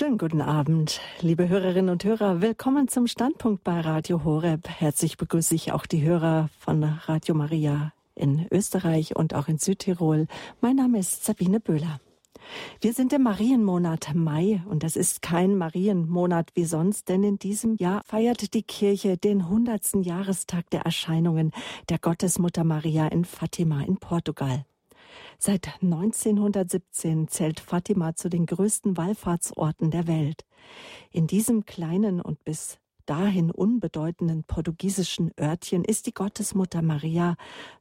Schönen guten Abend, liebe Hörerinnen und Hörer. Willkommen zum Standpunkt bei Radio Horeb. Herzlich begrüße ich auch die Hörer von Radio Maria in Österreich und auch in Südtirol. Mein Name ist Sabine Böhler. Wir sind im Marienmonat Mai und das ist kein Marienmonat wie sonst, denn in diesem Jahr feiert die Kirche den 100. Jahrestag der Erscheinungen der Gottesmutter Maria in Fatima in Portugal. Seit 1917 zählt Fatima zu den größten Wallfahrtsorten der Welt. In diesem kleinen und bis dahin unbedeutenden portugiesischen Örtchen ist die Gottesmutter Maria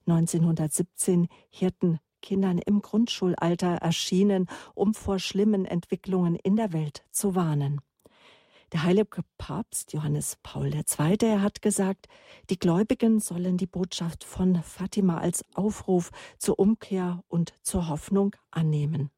1917 Hirtenkindern im Grundschulalter erschienen, um vor schlimmen Entwicklungen in der Welt zu warnen. Der heilige Papst Johannes Paul II. Hat gesagt, die Gläubigen sollen die Botschaft von Fatima als Aufruf zur Umkehr und zur Hoffnung annehmen.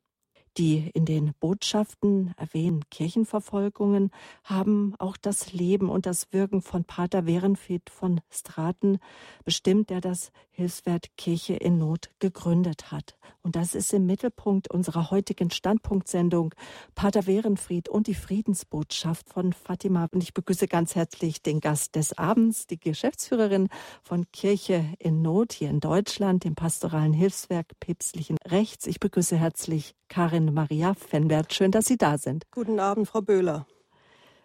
Die in den Botschaften erwähnten Kirchenverfolgungen haben auch das Leben und das Wirken von Pater Werenfried von Straten bestimmt, der das Hilfswerk Kirche in Not gegründet hat. Und das ist im Mittelpunkt unserer heutigen Standpunktsendung Pater Werenfried und die Friedensbotschaft von Fatima. Und ich begrüße ganz herzlich den Gast des Abends, die Geschäftsführerin von Kirche in Not hier in Deutschland, dem pastoralen Hilfswerk päpstlichen Rechts. Ich begrüße herzlich Karin Maria Fenbert. Schön, dass Sie da sind. Guten Abend, Frau Böhler.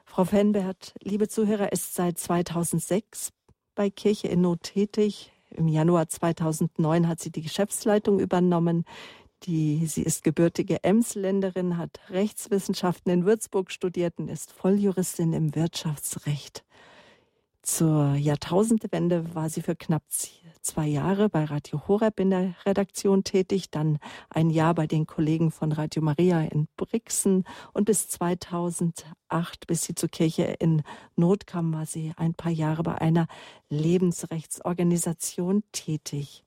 Frau Fenbert, liebe Zuhörer, ist seit 2006 bei Kirche in Not tätig. Im Januar 2009 hat sie die Geschäftsleitung übernommen. Die, sie ist gebürtige Emsländerin, hat Rechtswissenschaften in Würzburg studiert und ist Volljuristin im Wirtschaftsrecht. Zur Jahrtausendwende war sie für knapp zwei Jahre bei Radio Horeb in der Redaktion tätig, dann ein Jahr bei den Kollegen von Radio Maria in Brixen und bis 2008, bis sie zur Kirche in Not kam, war sie ein paar Jahre bei einer Lebensrechtsorganisation tätig.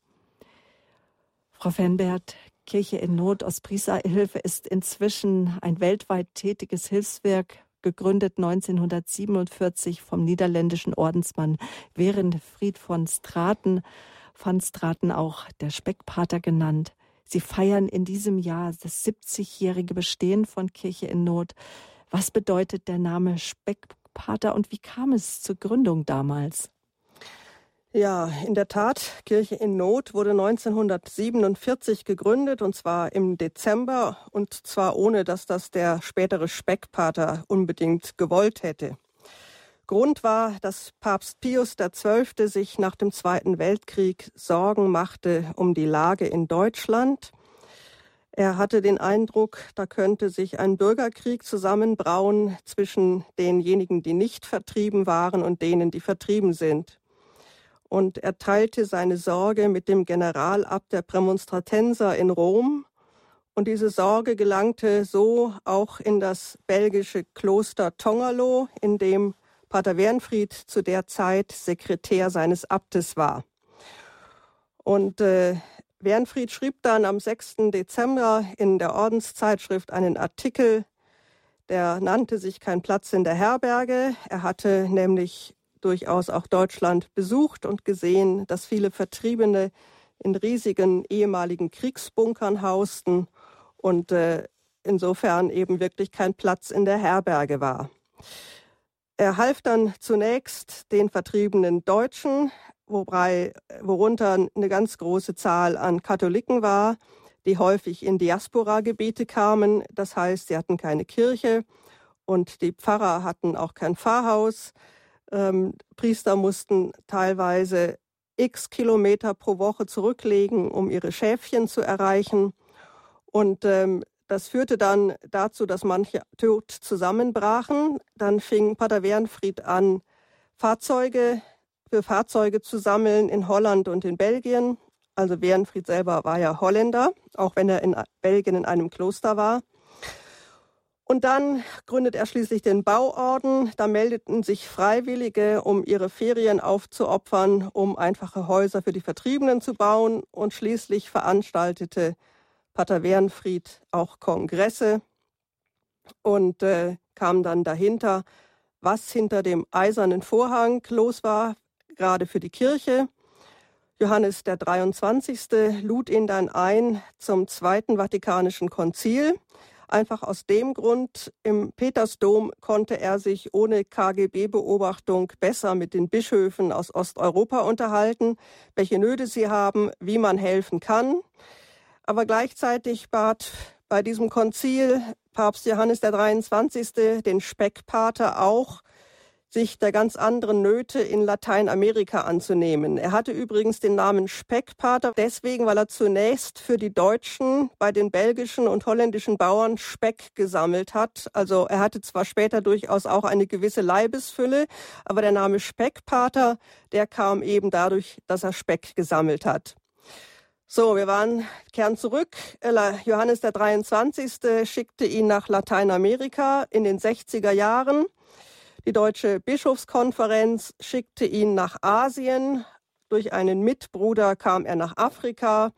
Frau Fenbert, Kirche in Not Ostpriester-Hilfe ist inzwischen ein weltweit tätiges Hilfswerk gegründet 1947 vom niederländischen Ordensmann Werenfried von Straten, von Straten auch der Speckpater genannt. Sie feiern in diesem Jahr das 70-jährige Bestehen von Kirche in Not. Was bedeutet der Name Speckpater und wie kam es zur Gründung damals? Ja, in der Tat, Kirche in Not wurde 1947 gegründet und zwar im Dezember und zwar ohne, dass das der spätere Speckpater unbedingt gewollt hätte. Grund war, dass Papst Pius XII. sich nach dem Zweiten Weltkrieg Sorgen machte um die Lage in Deutschland. Er hatte den Eindruck, da könnte sich ein Bürgerkrieg zusammenbrauen zwischen denjenigen, die nicht vertrieben waren und denen, die vertrieben sind und er teilte seine Sorge mit dem Generalabt der Prämonstratenser in Rom. Und diese Sorge gelangte so auch in das belgische Kloster Tongerlo, in dem Pater Wernfried zu der Zeit Sekretär seines Abtes war. Und äh, Wernfried schrieb dann am 6. Dezember in der Ordenszeitschrift einen Artikel, der nannte sich Kein Platz in der Herberge. Er hatte nämlich durchaus auch Deutschland besucht und gesehen, dass viele Vertriebene in riesigen ehemaligen Kriegsbunkern hausten und äh, insofern eben wirklich kein Platz in der Herberge war. Er half dann zunächst den vertriebenen Deutschen, wobei, worunter eine ganz große Zahl an Katholiken war, die häufig in Diaspora-Gebiete kamen. Das heißt, sie hatten keine Kirche und die Pfarrer hatten auch kein Pfarrhaus. Ähm, Priester mussten teilweise x Kilometer pro Woche zurücklegen, um ihre Schäfchen zu erreichen. Und ähm, das führte dann dazu, dass manche tot zusammenbrachen. Dann fing Pater Wernfried an, Fahrzeuge für Fahrzeuge zu sammeln in Holland und in Belgien. Also Wernfried selber war ja Holländer, auch wenn er in Belgien in einem Kloster war. Und dann gründet er schließlich den Bauorden. Da meldeten sich Freiwillige, um ihre Ferien aufzuopfern, um einfache Häuser für die Vertriebenen zu bauen. Und schließlich veranstaltete Pater Wernfried auch Kongresse und äh, kam dann dahinter, was hinter dem eisernen Vorhang los war, gerade für die Kirche. Johannes der 23. lud ihn dann ein zum Zweiten Vatikanischen Konzil Einfach aus dem Grund, im Petersdom konnte er sich ohne KGB-Beobachtung besser mit den Bischöfen aus Osteuropa unterhalten, welche Nöte sie haben, wie man helfen kann. Aber gleichzeitig bat bei diesem Konzil Papst Johannes der 23. den Speckpater auch, sich der ganz anderen Nöte in Lateinamerika anzunehmen. Er hatte übrigens den Namen Speckpater deswegen, weil er zunächst für die Deutschen bei den belgischen und holländischen Bauern Speck gesammelt hat. Also er hatte zwar später durchaus auch eine gewisse Leibesfülle, aber der Name Speckpater, der kam eben dadurch, dass er Speck gesammelt hat. So, wir waren, kehren zurück. Johannes der 23. schickte ihn nach Lateinamerika in den 60er Jahren. Die Deutsche Bischofskonferenz schickte ihn nach Asien. Durch einen Mitbruder kam er nach Afrika.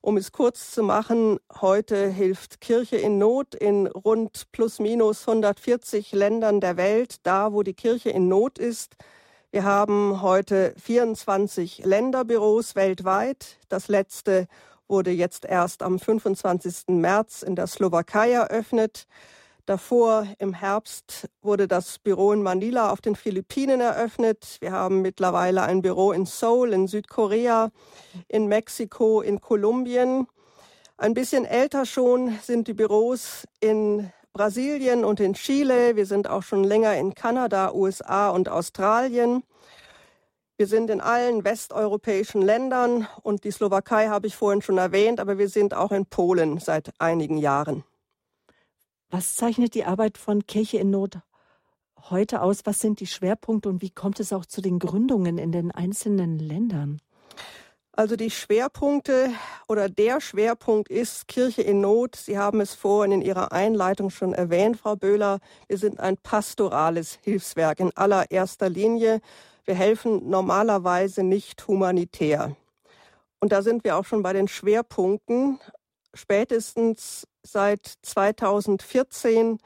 Um es kurz zu machen, heute hilft Kirche in Not in rund plus minus 140 Ländern der Welt, da wo die Kirche in Not ist. Wir haben heute 24 Länderbüros weltweit. Das letzte wurde jetzt erst am 25. März in der Slowakei eröffnet. Davor im Herbst wurde das Büro in Manila auf den Philippinen eröffnet. Wir haben mittlerweile ein Büro in Seoul, in Südkorea, in Mexiko, in Kolumbien. Ein bisschen älter schon sind die Büros in Brasilien und in Chile. Wir sind auch schon länger in Kanada, USA und Australien. Wir sind in allen westeuropäischen Ländern und die Slowakei habe ich vorhin schon erwähnt, aber wir sind auch in Polen seit einigen Jahren. Was zeichnet die Arbeit von Kirche in Not heute aus? Was sind die Schwerpunkte und wie kommt es auch zu den Gründungen in den einzelnen Ländern? Also die Schwerpunkte oder der Schwerpunkt ist Kirche in Not. Sie haben es vorhin in Ihrer Einleitung schon erwähnt, Frau Böhler. Wir sind ein pastorales Hilfswerk in allererster Linie. Wir helfen normalerweise nicht humanitär. Und da sind wir auch schon bei den Schwerpunkten. Spätestens seit 2014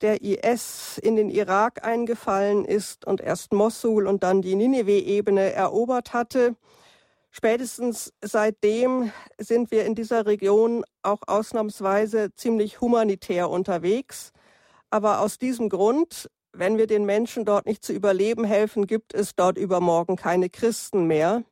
der IS in den Irak eingefallen ist und erst Mossul und dann die Ninive-Ebene erobert hatte. Spätestens seitdem sind wir in dieser Region auch ausnahmsweise ziemlich humanitär unterwegs. Aber aus diesem Grund, wenn wir den Menschen dort nicht zu überleben helfen, gibt es dort übermorgen keine Christen mehr.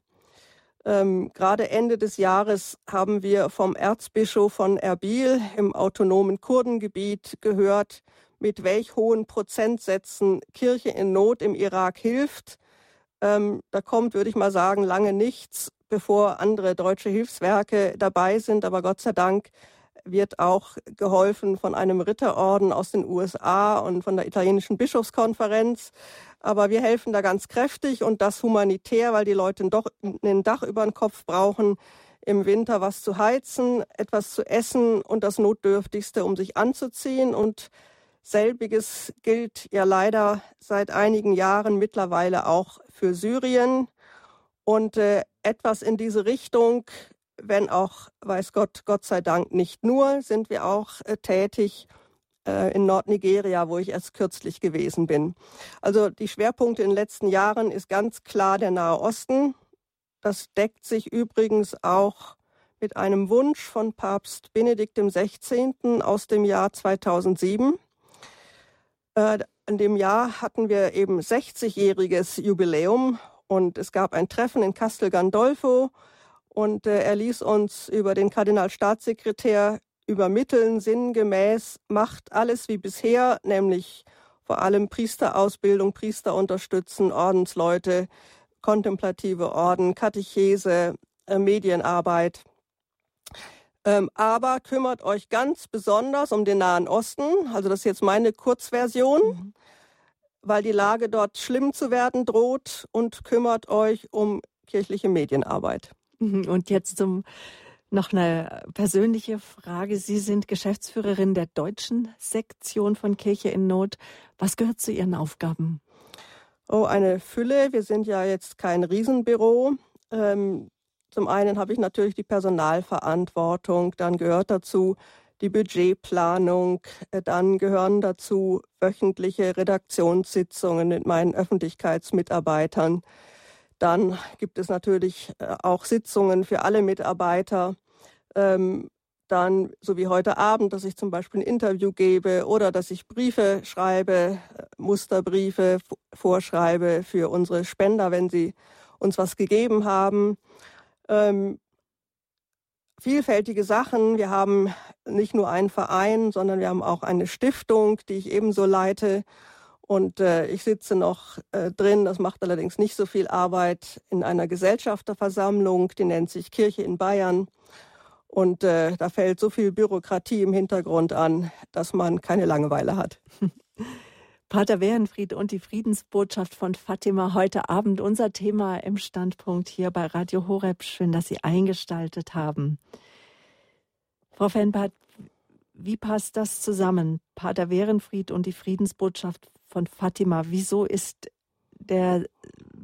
Ähm, gerade Ende des Jahres haben wir vom Erzbischof von Erbil im autonomen Kurdengebiet gehört, mit welch hohen Prozentsätzen Kirche in Not im Irak hilft. Ähm, da kommt, würde ich mal sagen, lange nichts, bevor andere deutsche Hilfswerke dabei sind. Aber Gott sei Dank wird auch geholfen von einem Ritterorden aus den USA und von der italienischen Bischofskonferenz. Aber wir helfen da ganz kräftig und das humanitär, weil die Leute doch ein Dach über den Kopf brauchen, im Winter was zu heizen, etwas zu essen und das Notdürftigste, um sich anzuziehen. Und selbiges gilt ja leider seit einigen Jahren mittlerweile auch für Syrien. Und äh, etwas in diese Richtung wenn auch, weiß Gott, Gott sei Dank nicht nur, sind wir auch äh, tätig äh, in Nordnigeria, wo ich erst kürzlich gewesen bin. Also die Schwerpunkte in den letzten Jahren ist ganz klar der Nahe Osten. Das deckt sich übrigens auch mit einem Wunsch von Papst Benedikt XVI. aus dem Jahr 2007. Äh, in dem Jahr hatten wir eben 60-jähriges Jubiläum und es gab ein Treffen in Castel Gandolfo und äh, er ließ uns über den Kardinalstaatssekretär übermitteln, sinngemäß, macht alles wie bisher, nämlich vor allem Priesterausbildung, Priester unterstützen, Ordensleute, kontemplative Orden, Katechese, äh, Medienarbeit. Ähm, aber kümmert euch ganz besonders um den Nahen Osten. Also das ist jetzt meine Kurzversion, mhm. weil die Lage dort schlimm zu werden droht und kümmert euch um kirchliche Medienarbeit. Und jetzt zum noch eine persönliche Frage. Sie sind Geschäftsführerin der deutschen Sektion von Kirche in Not. Was gehört zu Ihren Aufgaben? Oh, eine Fülle. Wir sind ja jetzt kein Riesenbüro. Ähm, zum einen habe ich natürlich die Personalverantwortung, dann gehört dazu die Budgetplanung, äh, dann gehören dazu wöchentliche Redaktionssitzungen mit meinen Öffentlichkeitsmitarbeitern. Dann gibt es natürlich äh, auch Sitzungen für alle Mitarbeiter. Ähm, dann, so wie heute Abend, dass ich zum Beispiel ein Interview gebe oder dass ich Briefe schreibe, äh, Musterbriefe vorschreibe für unsere Spender, wenn sie uns was gegeben haben. Ähm, vielfältige Sachen. Wir haben nicht nur einen Verein, sondern wir haben auch eine Stiftung, die ich ebenso leite. Und äh, ich sitze noch äh, drin, das macht allerdings nicht so viel Arbeit, in einer Gesellschafterversammlung, die nennt sich Kirche in Bayern. Und äh, da fällt so viel Bürokratie im Hintergrund an, dass man keine Langeweile hat. Pater Wehenfried und die Friedensbotschaft von Fatima heute Abend unser Thema im Standpunkt hier bei Radio Horeb. Schön, dass Sie eingestaltet haben. Frau Fenbart, wie passt das zusammen? Pater Werenfried und die Friedensbotschaft von Fatima. Wieso ist der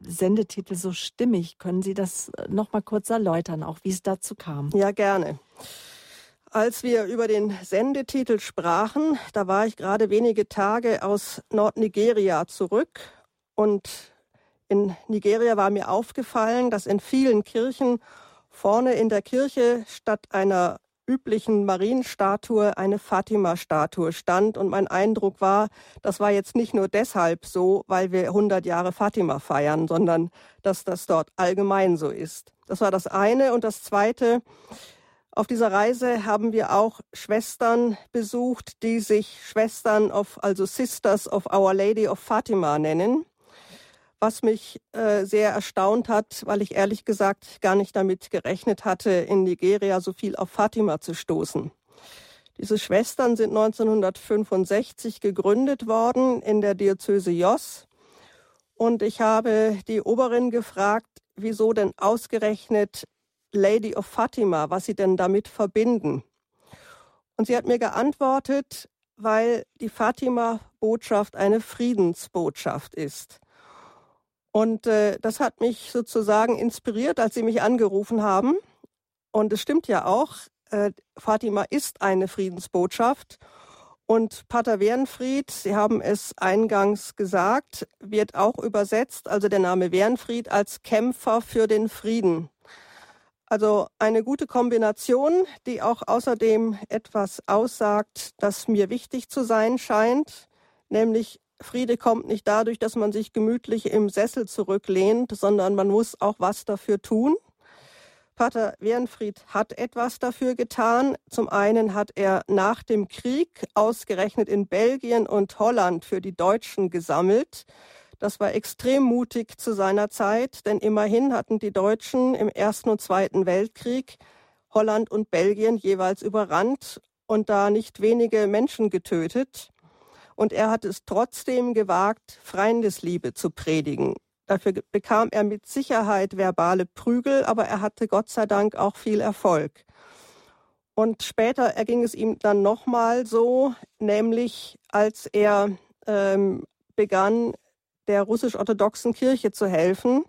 Sendetitel so stimmig? Können Sie das noch mal kurz erläutern, auch wie es dazu kam? Ja, gerne. Als wir über den Sendetitel sprachen, da war ich gerade wenige Tage aus Nordnigeria zurück und in Nigeria war mir aufgefallen, dass in vielen Kirchen vorne in der Kirche statt einer üblichen Marienstatue eine Fatima-Statue stand. Und mein Eindruck war, das war jetzt nicht nur deshalb so, weil wir 100 Jahre Fatima feiern, sondern dass das dort allgemein so ist. Das war das eine. Und das zweite, auf dieser Reise haben wir auch Schwestern besucht, die sich Schwestern of, also Sisters of Our Lady of Fatima nennen, was mich äh, sehr erstaunt hat, weil ich ehrlich gesagt gar nicht damit gerechnet hatte, in Nigeria so viel auf Fatima zu stoßen. Diese Schwestern sind 1965 gegründet worden in der Diözese Jos. Und ich habe die Oberin gefragt, wieso denn ausgerechnet Lady of Fatima, was sie denn damit verbinden. Und sie hat mir geantwortet, weil die Fatima-Botschaft eine Friedensbotschaft ist. Und äh, das hat mich sozusagen inspiriert, als sie mich angerufen haben. Und es stimmt ja auch, äh, Fatima ist eine Friedensbotschaft. Und Pater Wernfried, Sie haben es eingangs gesagt, wird auch übersetzt, also der Name Wernfried, als Kämpfer für den Frieden. Also eine gute Kombination, die auch außerdem etwas aussagt, das mir wichtig zu sein scheint, nämlich Friede kommt nicht dadurch, dass man sich gemütlich im Sessel zurücklehnt, sondern man muss auch was dafür tun. Pater Wernfried hat etwas dafür getan. Zum einen hat er nach dem Krieg ausgerechnet in Belgien und Holland für die Deutschen gesammelt. Das war extrem mutig zu seiner Zeit, denn immerhin hatten die Deutschen im Ersten und Zweiten Weltkrieg Holland und Belgien jeweils überrannt und da nicht wenige Menschen getötet. Und er hat es trotzdem gewagt, Feindesliebe zu predigen. Dafür bekam er mit Sicherheit verbale Prügel, aber er hatte Gott sei Dank auch viel Erfolg. Und später erging es ihm dann nochmal so, nämlich als er ähm, begann, der russisch-orthodoxen Kirche zu helfen.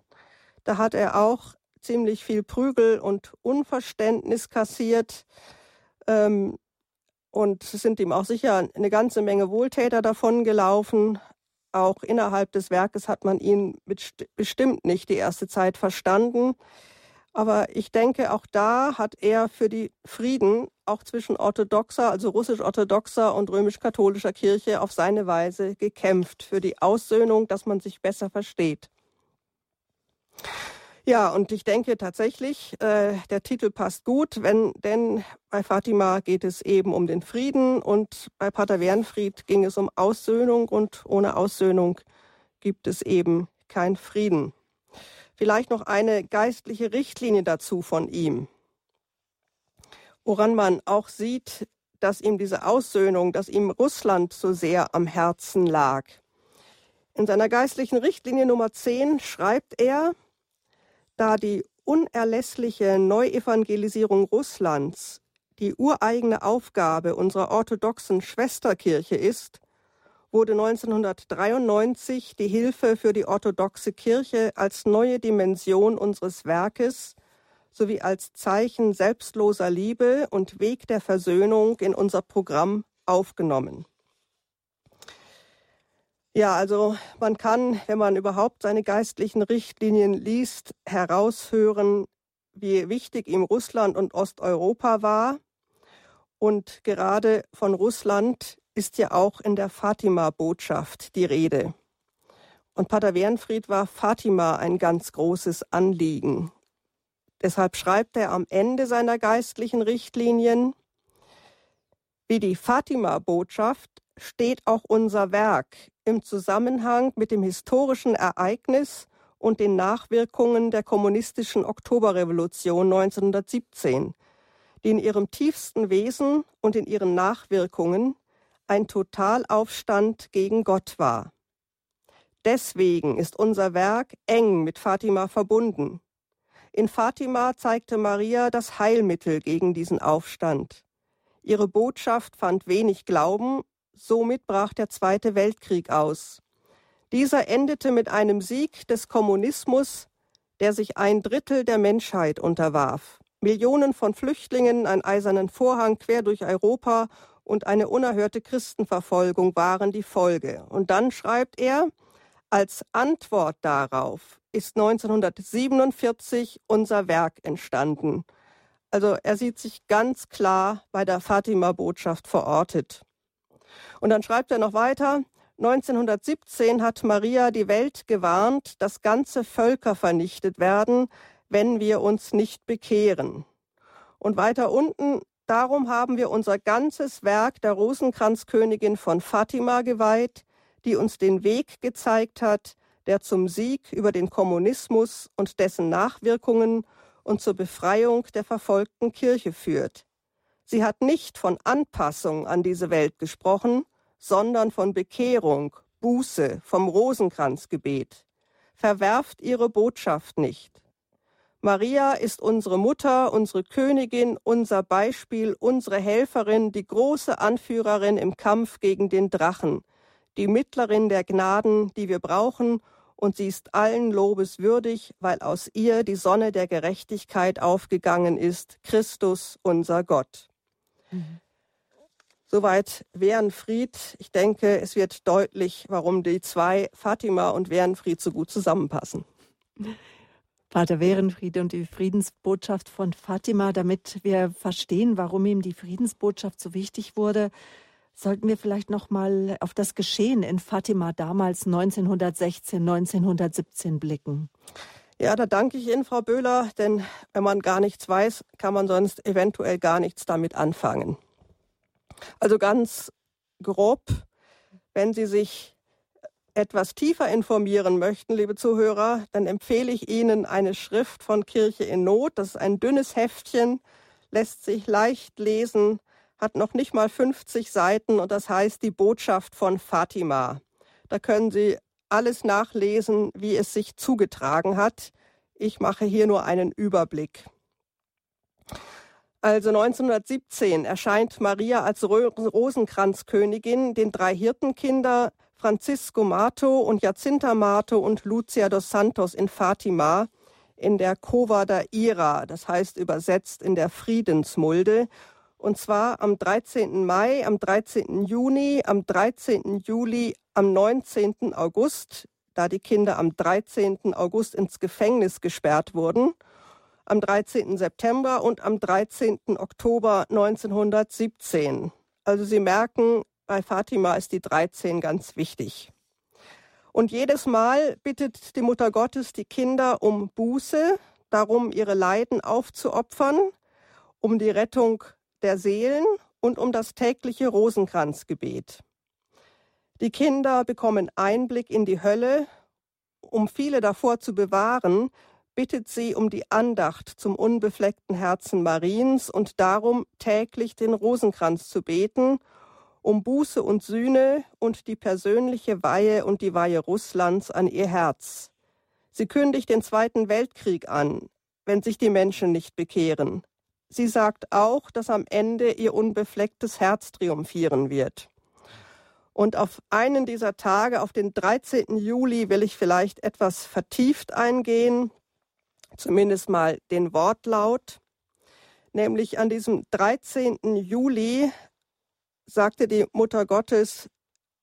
Da hat er auch ziemlich viel Prügel und Unverständnis kassiert. Ähm, und es sind ihm auch sicher eine ganze Menge Wohltäter davon gelaufen. Auch innerhalb des Werkes hat man ihn bestimmt nicht die erste Zeit verstanden. Aber ich denke, auch da hat er für die Frieden auch zwischen orthodoxer, also russisch-orthodoxer und römisch-katholischer Kirche auf seine Weise gekämpft, für die Aussöhnung, dass man sich besser versteht. Ja, und ich denke tatsächlich, äh, der Titel passt gut, wenn, denn bei Fatima geht es eben um den Frieden und bei Pater Wernfried ging es um Aussöhnung und ohne Aussöhnung gibt es eben kein Frieden. Vielleicht noch eine geistliche Richtlinie dazu von ihm, woran man auch sieht, dass ihm diese Aussöhnung, dass ihm Russland so sehr am Herzen lag. In seiner geistlichen Richtlinie Nummer 10 schreibt er, da die unerlässliche Neuevangelisierung Russlands die ureigene Aufgabe unserer orthodoxen Schwesterkirche ist, wurde 1993 die Hilfe für die orthodoxe Kirche als neue Dimension unseres Werkes sowie als Zeichen selbstloser Liebe und Weg der Versöhnung in unser Programm aufgenommen. Ja, also man kann, wenn man überhaupt seine geistlichen Richtlinien liest, heraushören, wie wichtig ihm Russland und Osteuropa war Und gerade von Russland ist ja auch in der Fatima-Botschaft die Rede. Und Pater Wernfried war Fatima ein ganz großes Anliegen. Deshalb schreibt er am Ende seiner geistlichen Richtlinien, wie die Fatima-Botschaft steht auch unser Werk im Zusammenhang mit dem historischen Ereignis und den Nachwirkungen der kommunistischen Oktoberrevolution 1917, die in ihrem tiefsten Wesen und in ihren Nachwirkungen ein Totalaufstand gegen Gott war. Deswegen ist unser Werk eng mit Fatima verbunden. In Fatima zeigte Maria das Heilmittel gegen diesen Aufstand. Ihre Botschaft fand wenig Glauben, somit brach der Zweite Weltkrieg aus. Dieser endete mit einem Sieg des Kommunismus, der sich ein Drittel der Menschheit unterwarf. Millionen von Flüchtlingen, ein eisernen Vorhang quer durch Europa und eine unerhörte Christenverfolgung waren die Folge. Und dann schreibt er, als Antwort darauf ist 1947 unser Werk entstanden. Also er sieht sich ganz klar bei der Fatima-Botschaft verortet. Und dann schreibt er noch weiter, 1917 hat Maria die Welt gewarnt, dass ganze Völker vernichtet werden, wenn wir uns nicht bekehren. Und weiter unten Darum haben wir unser ganzes Werk der Rosenkranzkönigin von Fatima geweiht, die uns den Weg gezeigt hat, der zum Sieg über den Kommunismus und dessen Nachwirkungen und zur Befreiung der verfolgten Kirche führt. Sie hat nicht von Anpassung an diese Welt gesprochen, sondern von Bekehrung, Buße, vom Rosenkranzgebet. Verwerft ihre Botschaft nicht. Maria ist unsere Mutter, unsere Königin, unser Beispiel, unsere Helferin, die große Anführerin im Kampf gegen den Drachen, die Mittlerin der Gnaden, die wir brauchen, und sie ist allen Lobes würdig, weil aus ihr die Sonne der Gerechtigkeit aufgegangen ist, Christus unser Gott. Mhm. Soweit Wehrenfried. Ich denke, es wird deutlich, warum die zwei, Fatima und Wehrenfried, so gut zusammenpassen. Vater Werenfried und die Friedensbotschaft von Fatima, damit wir verstehen, warum ihm die Friedensbotschaft so wichtig wurde, sollten wir vielleicht noch mal auf das Geschehen in Fatima damals 1916, 1917 blicken. Ja, da danke ich Ihnen, Frau Böhler, denn wenn man gar nichts weiß, kann man sonst eventuell gar nichts damit anfangen. Also ganz grob, wenn Sie sich etwas tiefer informieren möchten, liebe Zuhörer, dann empfehle ich Ihnen eine Schrift von Kirche in Not. Das ist ein dünnes Heftchen, lässt sich leicht lesen, hat noch nicht mal 50 Seiten und das heißt die Botschaft von Fatima. Da können Sie alles nachlesen, wie es sich zugetragen hat. Ich mache hier nur einen Überblick. Also 1917 erscheint Maria als Rosenkranzkönigin den drei Hirtenkinder Francisco Mato und Jacinta Mato und Lucia dos Santos in Fatima in der Cova da Ira, das heißt übersetzt in der Friedensmulde. Und zwar am 13. Mai, am 13. Juni, am 13. Juli, am 19. August, da die Kinder am 13. August ins Gefängnis gesperrt wurden, am 13. September und am 13. Oktober 1917. Also Sie merken, bei Fatima ist die 13 ganz wichtig. Und jedes Mal bittet die Mutter Gottes die Kinder um Buße, darum ihre Leiden aufzuopfern, um die Rettung der Seelen und um das tägliche Rosenkranzgebet. Die Kinder bekommen Einblick in die Hölle. Um viele davor zu bewahren, bittet sie um die Andacht zum unbefleckten Herzen Mariens und darum, täglich den Rosenkranz zu beten um Buße und Sühne und die persönliche Weihe und die Weihe Russlands an ihr Herz. Sie kündigt den Zweiten Weltkrieg an, wenn sich die Menschen nicht bekehren. Sie sagt auch, dass am Ende ihr unbeflecktes Herz triumphieren wird. Und auf einen dieser Tage, auf den 13. Juli, will ich vielleicht etwas vertieft eingehen, zumindest mal den Wortlaut. Nämlich an diesem 13. Juli sagte die Mutter Gottes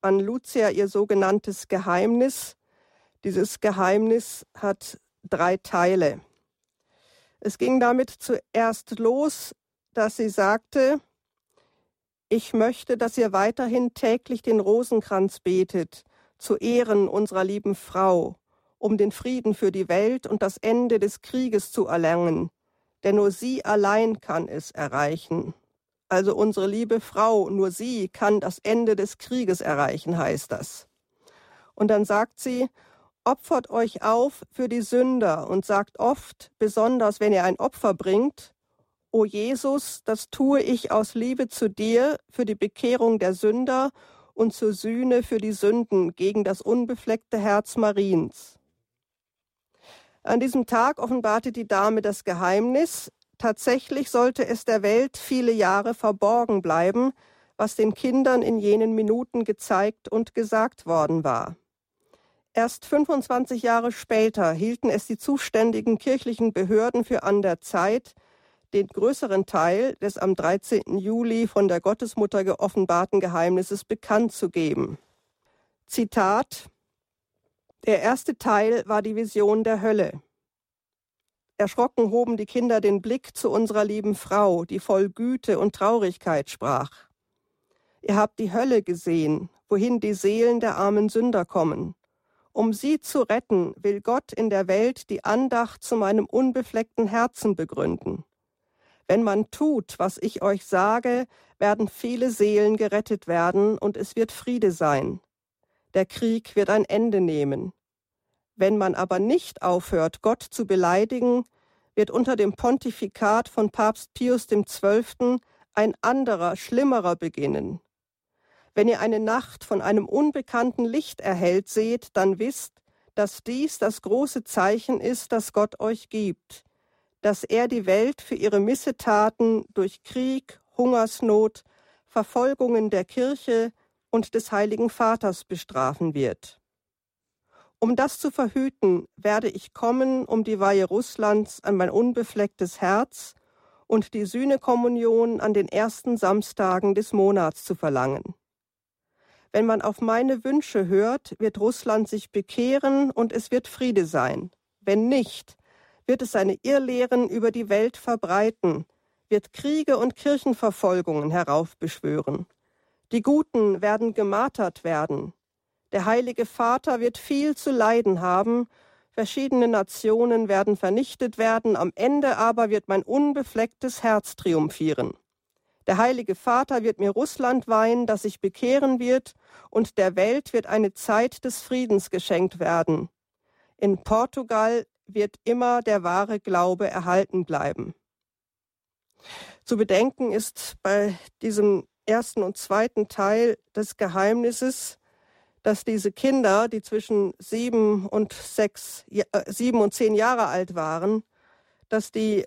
an Lucia ihr sogenanntes Geheimnis. Dieses Geheimnis hat drei Teile. Es ging damit zuerst los, dass sie sagte, Ich möchte, dass ihr weiterhin täglich den Rosenkranz betet, zu Ehren unserer lieben Frau, um den Frieden für die Welt und das Ende des Krieges zu erlangen, denn nur sie allein kann es erreichen. Also unsere liebe Frau, nur sie kann das Ende des Krieges erreichen, heißt das. Und dann sagt sie, opfert euch auf für die Sünder und sagt oft, besonders wenn ihr ein Opfer bringt, O Jesus, das tue ich aus Liebe zu dir für die Bekehrung der Sünder und zur Sühne für die Sünden gegen das unbefleckte Herz Mariens. An diesem Tag offenbarte die Dame das Geheimnis, tatsächlich sollte es der Welt viele Jahre verborgen bleiben, was den Kindern in jenen Minuten gezeigt und gesagt worden war. Erst 25 Jahre später hielten es die zuständigen kirchlichen Behörden für an der Zeit, den größeren Teil des am 13. Juli von der Gottesmutter geoffenbarten Geheimnisses bekannt zu geben. Zitat Der erste Teil war die Vision der Hölle. Erschrocken hoben die Kinder den Blick zu unserer lieben Frau, die voll Güte und Traurigkeit sprach. Ihr habt die Hölle gesehen, wohin die Seelen der armen Sünder kommen. Um sie zu retten, will Gott in der Welt die Andacht zu meinem unbefleckten Herzen begründen. Wenn man tut, was ich euch sage, werden viele Seelen gerettet werden und es wird Friede sein. Der Krieg wird ein Ende nehmen. Wenn man aber nicht aufhört, Gott zu beleidigen, wird unter dem Pontifikat von Papst Pius XII. ein anderer, schlimmerer beginnen. Wenn ihr eine Nacht von einem unbekannten Licht erhellt seht, dann wisst, dass dies das große Zeichen ist, das Gott euch gibt dass er die Welt für ihre Missetaten durch Krieg, Hungersnot, Verfolgungen der Kirche und des Heiligen Vaters bestrafen wird. Um das zu verhüten, werde ich kommen, um die Weihe Russlands an mein unbeflecktes Herz und die Sühnekommunion an den ersten Samstagen des Monats zu verlangen. Wenn man auf meine Wünsche hört, wird Russland sich bekehren und es wird Friede sein. Wenn nicht, wird es seine Irrlehren über die Welt verbreiten, wird Kriege und Kirchenverfolgungen heraufbeschwören. Die Guten werden gemartert werden. Der Heilige Vater wird viel zu leiden haben, verschiedene Nationen werden vernichtet werden, am Ende aber wird mein unbeflecktes Herz triumphieren. Der Heilige Vater wird mir Russland weihen, das sich bekehren wird, und der Welt wird eine Zeit des Friedens geschenkt werden. In Portugal wird immer der wahre Glaube erhalten bleiben. Zu bedenken ist bei diesem ersten und zweiten Teil des Geheimnisses, dass diese Kinder, die zwischen sieben und sechs, äh, sieben und zehn Jahre alt waren, dass die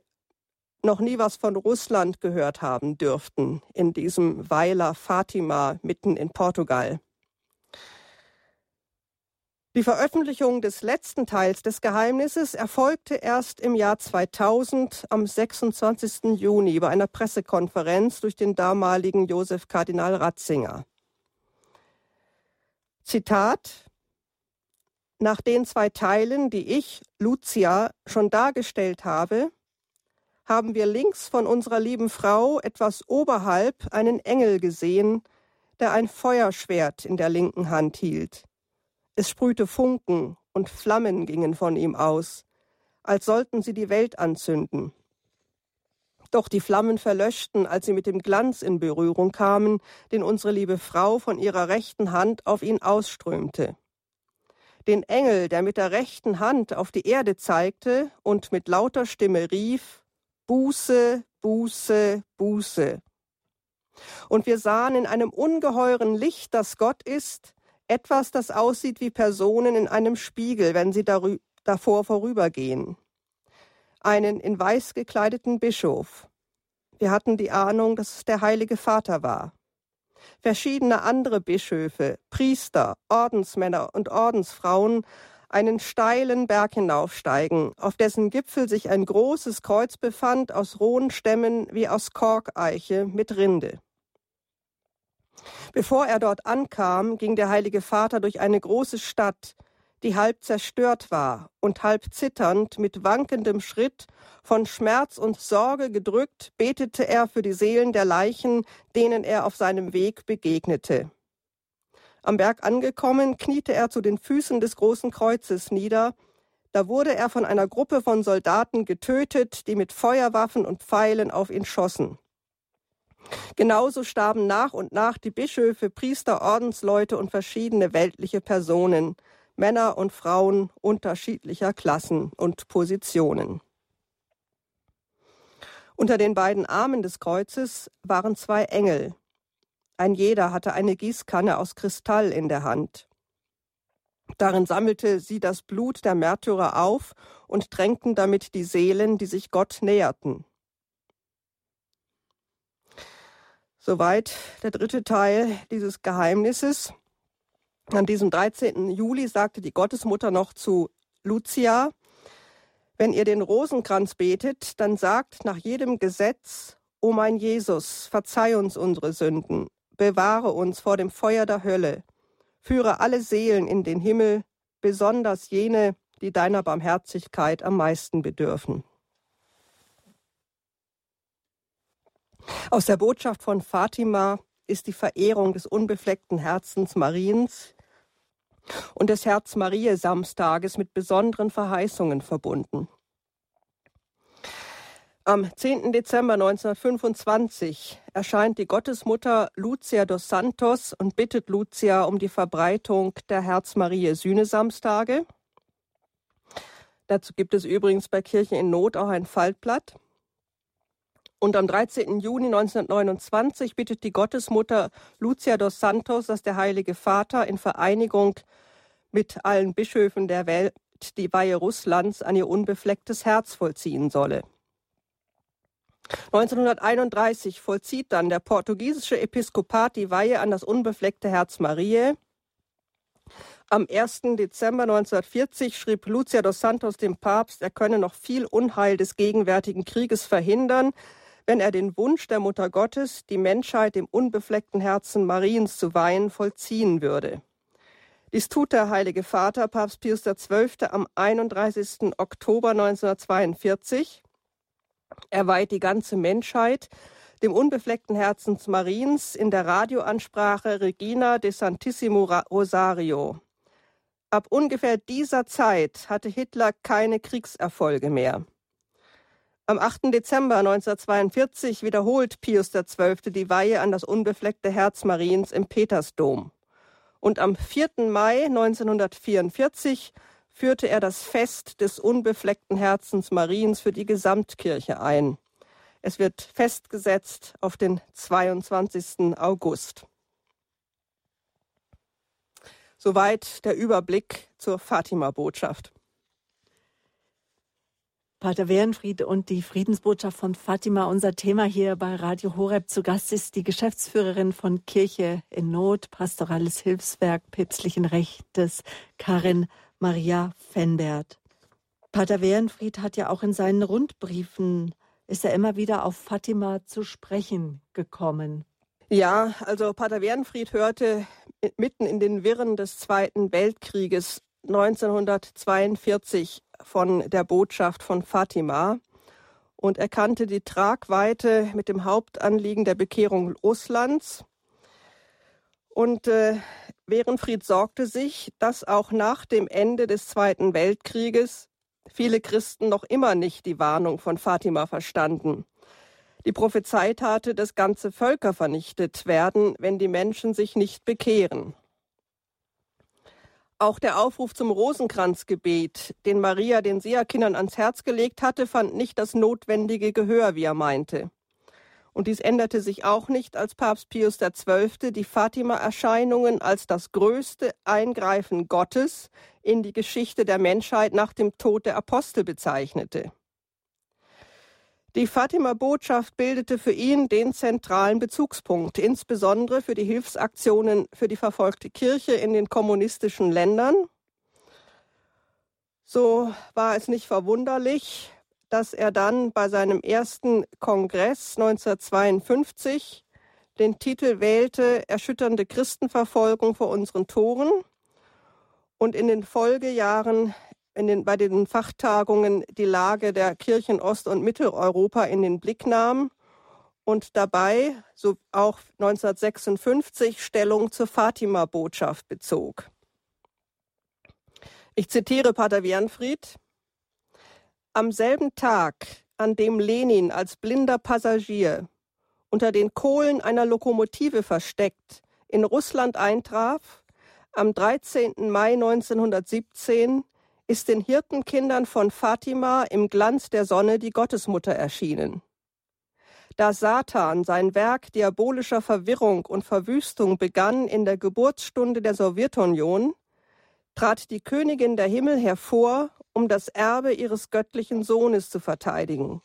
noch nie was von Russland gehört haben dürften in diesem Weiler Fatima mitten in Portugal. Die Veröffentlichung des letzten Teils des Geheimnisses erfolgte erst im Jahr 2000 am 26. Juni bei einer Pressekonferenz durch den damaligen Josef Kardinal Ratzinger. Zitat Nach den zwei Teilen, die ich, Lucia, schon dargestellt habe, haben wir links von unserer lieben Frau etwas oberhalb einen Engel gesehen, der ein Feuerschwert in der linken Hand hielt. Es sprühte Funken und Flammen gingen von ihm aus, als sollten sie die Welt anzünden. Doch die Flammen verlöschten, als sie mit dem Glanz in Berührung kamen, den unsere liebe Frau von ihrer rechten Hand auf ihn ausströmte. Den Engel, der mit der rechten Hand auf die Erde zeigte und mit lauter Stimme rief Buße, Buße, Buße. Und wir sahen in einem ungeheuren Licht, das Gott ist, etwas, das aussieht wie Personen in einem Spiegel, wenn sie davor vorübergehen. Einen in weiß gekleideten Bischof. Wir hatten die Ahnung, dass es der Heilige Vater war. Verschiedene andere Bischöfe, Priester, Ordensmänner und Ordensfrauen einen steilen Berg hinaufsteigen, auf dessen Gipfel sich ein großes Kreuz befand aus rohen Stämmen wie aus Korkeiche mit Rinde. Bevor er dort ankam, ging der Heilige Vater durch eine große Stadt, die halb zerstört war und halb zitternd mit wankendem Schritt, von Schmerz und Sorge gedrückt, betete er für die Seelen der Leichen, denen er auf seinem Weg begegnete. Am Berg angekommen, kniete er zu den Füßen des großen Kreuzes nieder, da wurde er von einer Gruppe von Soldaten getötet, die mit Feuerwaffen und Pfeilen auf ihn schossen. Genauso starben nach und nach die Bischöfe, Priester, Ordensleute und verschiedene weltliche Personen, Männer und Frauen unterschiedlicher Klassen und Positionen. Unter den beiden Armen des Kreuzes waren zwei Engel. Ein jeder hatte eine Gießkanne aus Kristall in der Hand. Darin sammelte sie das Blut der Märtyrer auf und tränkten damit die Seelen, die sich Gott näherten. Soweit der dritte Teil dieses Geheimnisses. An diesem 13. Juli sagte die Gottesmutter noch zu Lucia, wenn ihr den Rosenkranz betet, dann sagt nach jedem Gesetz, O mein Jesus, verzeih uns unsere Sünden, bewahre uns vor dem Feuer der Hölle, führe alle Seelen in den Himmel, besonders jene, die deiner Barmherzigkeit am meisten bedürfen. Aus der Botschaft von Fatima ist die Verehrung des unbefleckten Herzens Mariens und des Herz-Marie-Samstages mit besonderen Verheißungen verbunden. Am 10. Dezember 1925 erscheint die Gottesmutter Lucia dos Santos und bittet Lucia um die Verbreitung der Herz-Marie-Sühne-Samstage. Dazu gibt es übrigens bei Kirchen in Not auch ein Faltblatt. Und am 13. Juni 1929 bittet die Gottesmutter Lucia dos Santos, dass der Heilige Vater in Vereinigung mit allen Bischöfen der Welt die Weihe Russlands an ihr unbeflecktes Herz vollziehen solle. 1931 vollzieht dann der portugiesische Episkopat die Weihe an das unbefleckte Herz Mariä. Am 1. Dezember 1940 schrieb Lucia dos Santos dem Papst, er könne noch viel Unheil des gegenwärtigen Krieges verhindern, wenn er den Wunsch der Mutter Gottes, die Menschheit im unbefleckten Herzen Mariens zu weihen, vollziehen würde. Dies tut der Heilige Vater, Papst Pius XII., am 31. Oktober 1942. Er weiht die ganze Menschheit dem unbefleckten Herzens Mariens in der Radioansprache Regina de Santissimo Rosario. Ab ungefähr dieser Zeit hatte Hitler keine Kriegserfolge mehr. Am 8. Dezember 1942 wiederholt Pius XII. die Weihe an das unbefleckte Herz Mariens im Petersdom. Und am 4. Mai 1944 führte er das Fest des unbefleckten Herzens Mariens für die Gesamtkirche ein. Es wird festgesetzt auf den 22. August. Soweit der Überblick zur Fatima-Botschaft. Pater Wehrenfried und die Friedensbotschaft von Fatima. Unser Thema hier bei Radio Horeb. Zu Gast ist die Geschäftsführerin von Kirche in Not, Pastorales Hilfswerk päpstlichen Rechtes, Karin Maria Fenbert. Pater Wehrenfried hat ja auch in seinen Rundbriefen, ist er immer wieder auf Fatima zu sprechen gekommen. Ja, also Pater Wehrenfried hörte mitten in den Wirren des Zweiten Weltkrieges 1942 von der Botschaft von Fatima und erkannte die Tragweite mit dem Hauptanliegen der Bekehrung Russlands. Und äh, Werenfried sorgte sich, dass auch nach dem Ende des Zweiten Weltkrieges viele Christen noch immer nicht die Warnung von Fatima verstanden. Die Prophezei hatte, dass ganze Völker vernichtet werden, wenn die Menschen sich nicht bekehren. Auch der Aufruf zum Rosenkranzgebet, den Maria den Seherkindern ans Herz gelegt hatte, fand nicht das notwendige Gehör, wie er meinte. Und dies änderte sich auch nicht, als Papst Pius XII. die Fatima-Erscheinungen als das größte Eingreifen Gottes in die Geschichte der Menschheit nach dem Tod der Apostel bezeichnete. Die Fatima-Botschaft bildete für ihn den zentralen Bezugspunkt, insbesondere für die Hilfsaktionen für die verfolgte Kirche in den kommunistischen Ländern. So war es nicht verwunderlich, dass er dann bei seinem ersten Kongress 1952 den Titel wählte Erschütternde Christenverfolgung vor unseren Toren und in den Folgejahren in den, bei den Fachtagungen die Lage der Kirchen Ost- und Mitteleuropa in den Blick nahm und dabei, so auch 1956, Stellung zur Fatima-Botschaft bezog. Ich zitiere Pater Wernfried. Am selben Tag, an dem Lenin als blinder Passagier unter den Kohlen einer Lokomotive versteckt in Russland eintraf, am 13. Mai 1917 ist den Hirtenkindern von Fatima im Glanz der Sonne die Gottesmutter erschienen. Da Satan sein Werk diabolischer Verwirrung und Verwüstung begann in der Geburtsstunde der Sowjetunion, trat die Königin der Himmel hervor, um das Erbe ihres göttlichen Sohnes zu verteidigen.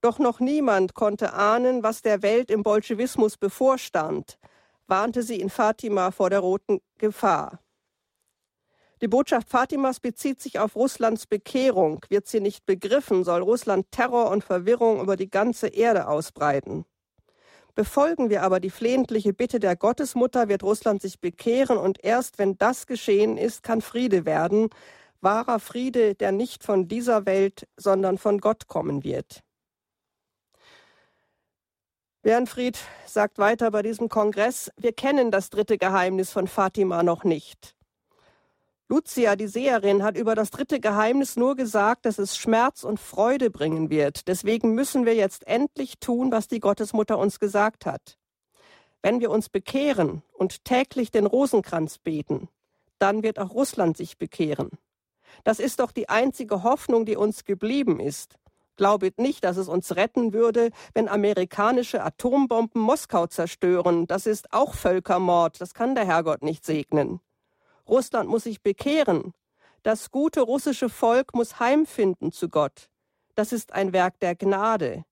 Doch noch niemand konnte ahnen, was der Welt im Bolschewismus bevorstand, warnte sie in Fatima vor der roten Gefahr. Die Botschaft Fatimas bezieht sich auf Russlands Bekehrung. Wird sie nicht begriffen, soll Russland Terror und Verwirrung über die ganze Erde ausbreiten. Befolgen wir aber die flehentliche Bitte der Gottesmutter, wird Russland sich bekehren und erst wenn das geschehen ist, kann Friede werden, wahrer Friede, der nicht von dieser Welt, sondern von Gott kommen wird. Bernfried sagt weiter bei diesem Kongress, wir kennen das dritte Geheimnis von Fatima noch nicht. Lucia, die Seherin, hat über das dritte Geheimnis nur gesagt, dass es Schmerz und Freude bringen wird. Deswegen müssen wir jetzt endlich tun, was die Gottesmutter uns gesagt hat. Wenn wir uns bekehren und täglich den Rosenkranz beten, dann wird auch Russland sich bekehren. Das ist doch die einzige Hoffnung, die uns geblieben ist. Glaubet nicht, dass es uns retten würde, wenn amerikanische Atombomben Moskau zerstören. Das ist auch Völkermord. Das kann der Herrgott nicht segnen. Russland muss sich bekehren. Das gute russische Volk muss heimfinden zu Gott. Das ist ein Werk der Gnade.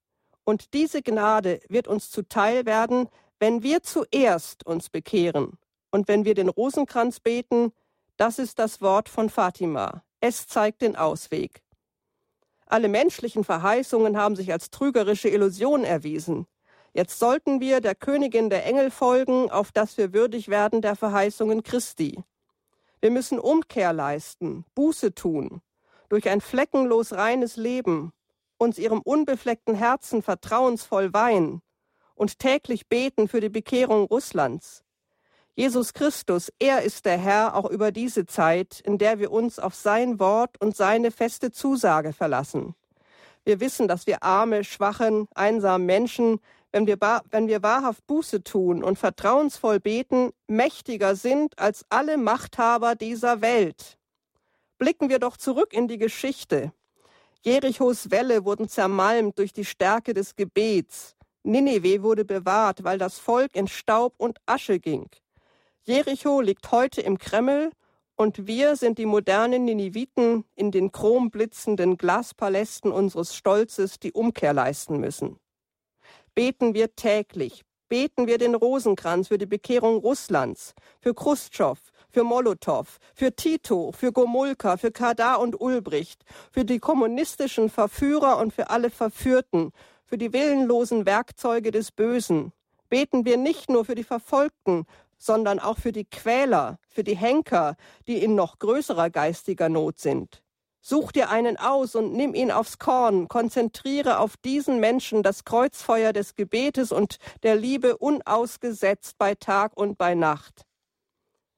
Und diese Gnade wird uns zuteil werden, wenn wir zuerst uns bekehren. Und wenn wir den Rosenkranz beten, das ist das Wort von Fatima. Es zeigt den Ausweg. Alle menschlichen Verheißungen haben sich als trügerische Illusion erwiesen. Jetzt sollten wir der Königin der Engel folgen, auf dass wir würdig werden der Verheißungen Christi. Wir müssen Umkehr leisten, Buße tun, durch ein fleckenlos reines Leben, uns ihrem unbefleckten Herzen vertrauensvoll weihen und täglich beten für die Bekehrung Russlands. Jesus Christus, er ist der Herr auch über diese Zeit, in der wir uns auf sein Wort und seine feste Zusage verlassen. Wir wissen, dass wir arme, schwachen, einsamen Menschen wenn wir, wenn wir wahrhaft Buße tun und vertrauensvoll beten, mächtiger sind als alle Machthaber dieser Welt. Blicken wir doch zurück in die Geschichte. Jerichos Wälle wurden zermalmt durch die Stärke des Gebets. Ninive wurde bewahrt, weil das Volk in Staub und Asche ging. Jericho liegt heute im Kreml und wir sind die modernen Niniviten in den chromblitzenden Glaspalästen unseres Stolzes, die Umkehr leisten müssen beten wir täglich. Beten wir den Rosenkranz für die Bekehrung Russlands, für Khrushchev, für Molotow, für Tito, für Gomulka, für Kadar und Ulbricht, für die kommunistischen Verführer und für alle Verführten, für die willenlosen Werkzeuge des Bösen. Beten wir nicht nur für die Verfolgten, sondern auch für die Quäler, für die Henker, die in noch größerer geistiger Not sind. Such dir einen aus und nimm ihn aufs Korn, konzentriere auf diesen Menschen das Kreuzfeuer des Gebetes und der Liebe unausgesetzt bei Tag und bei Nacht.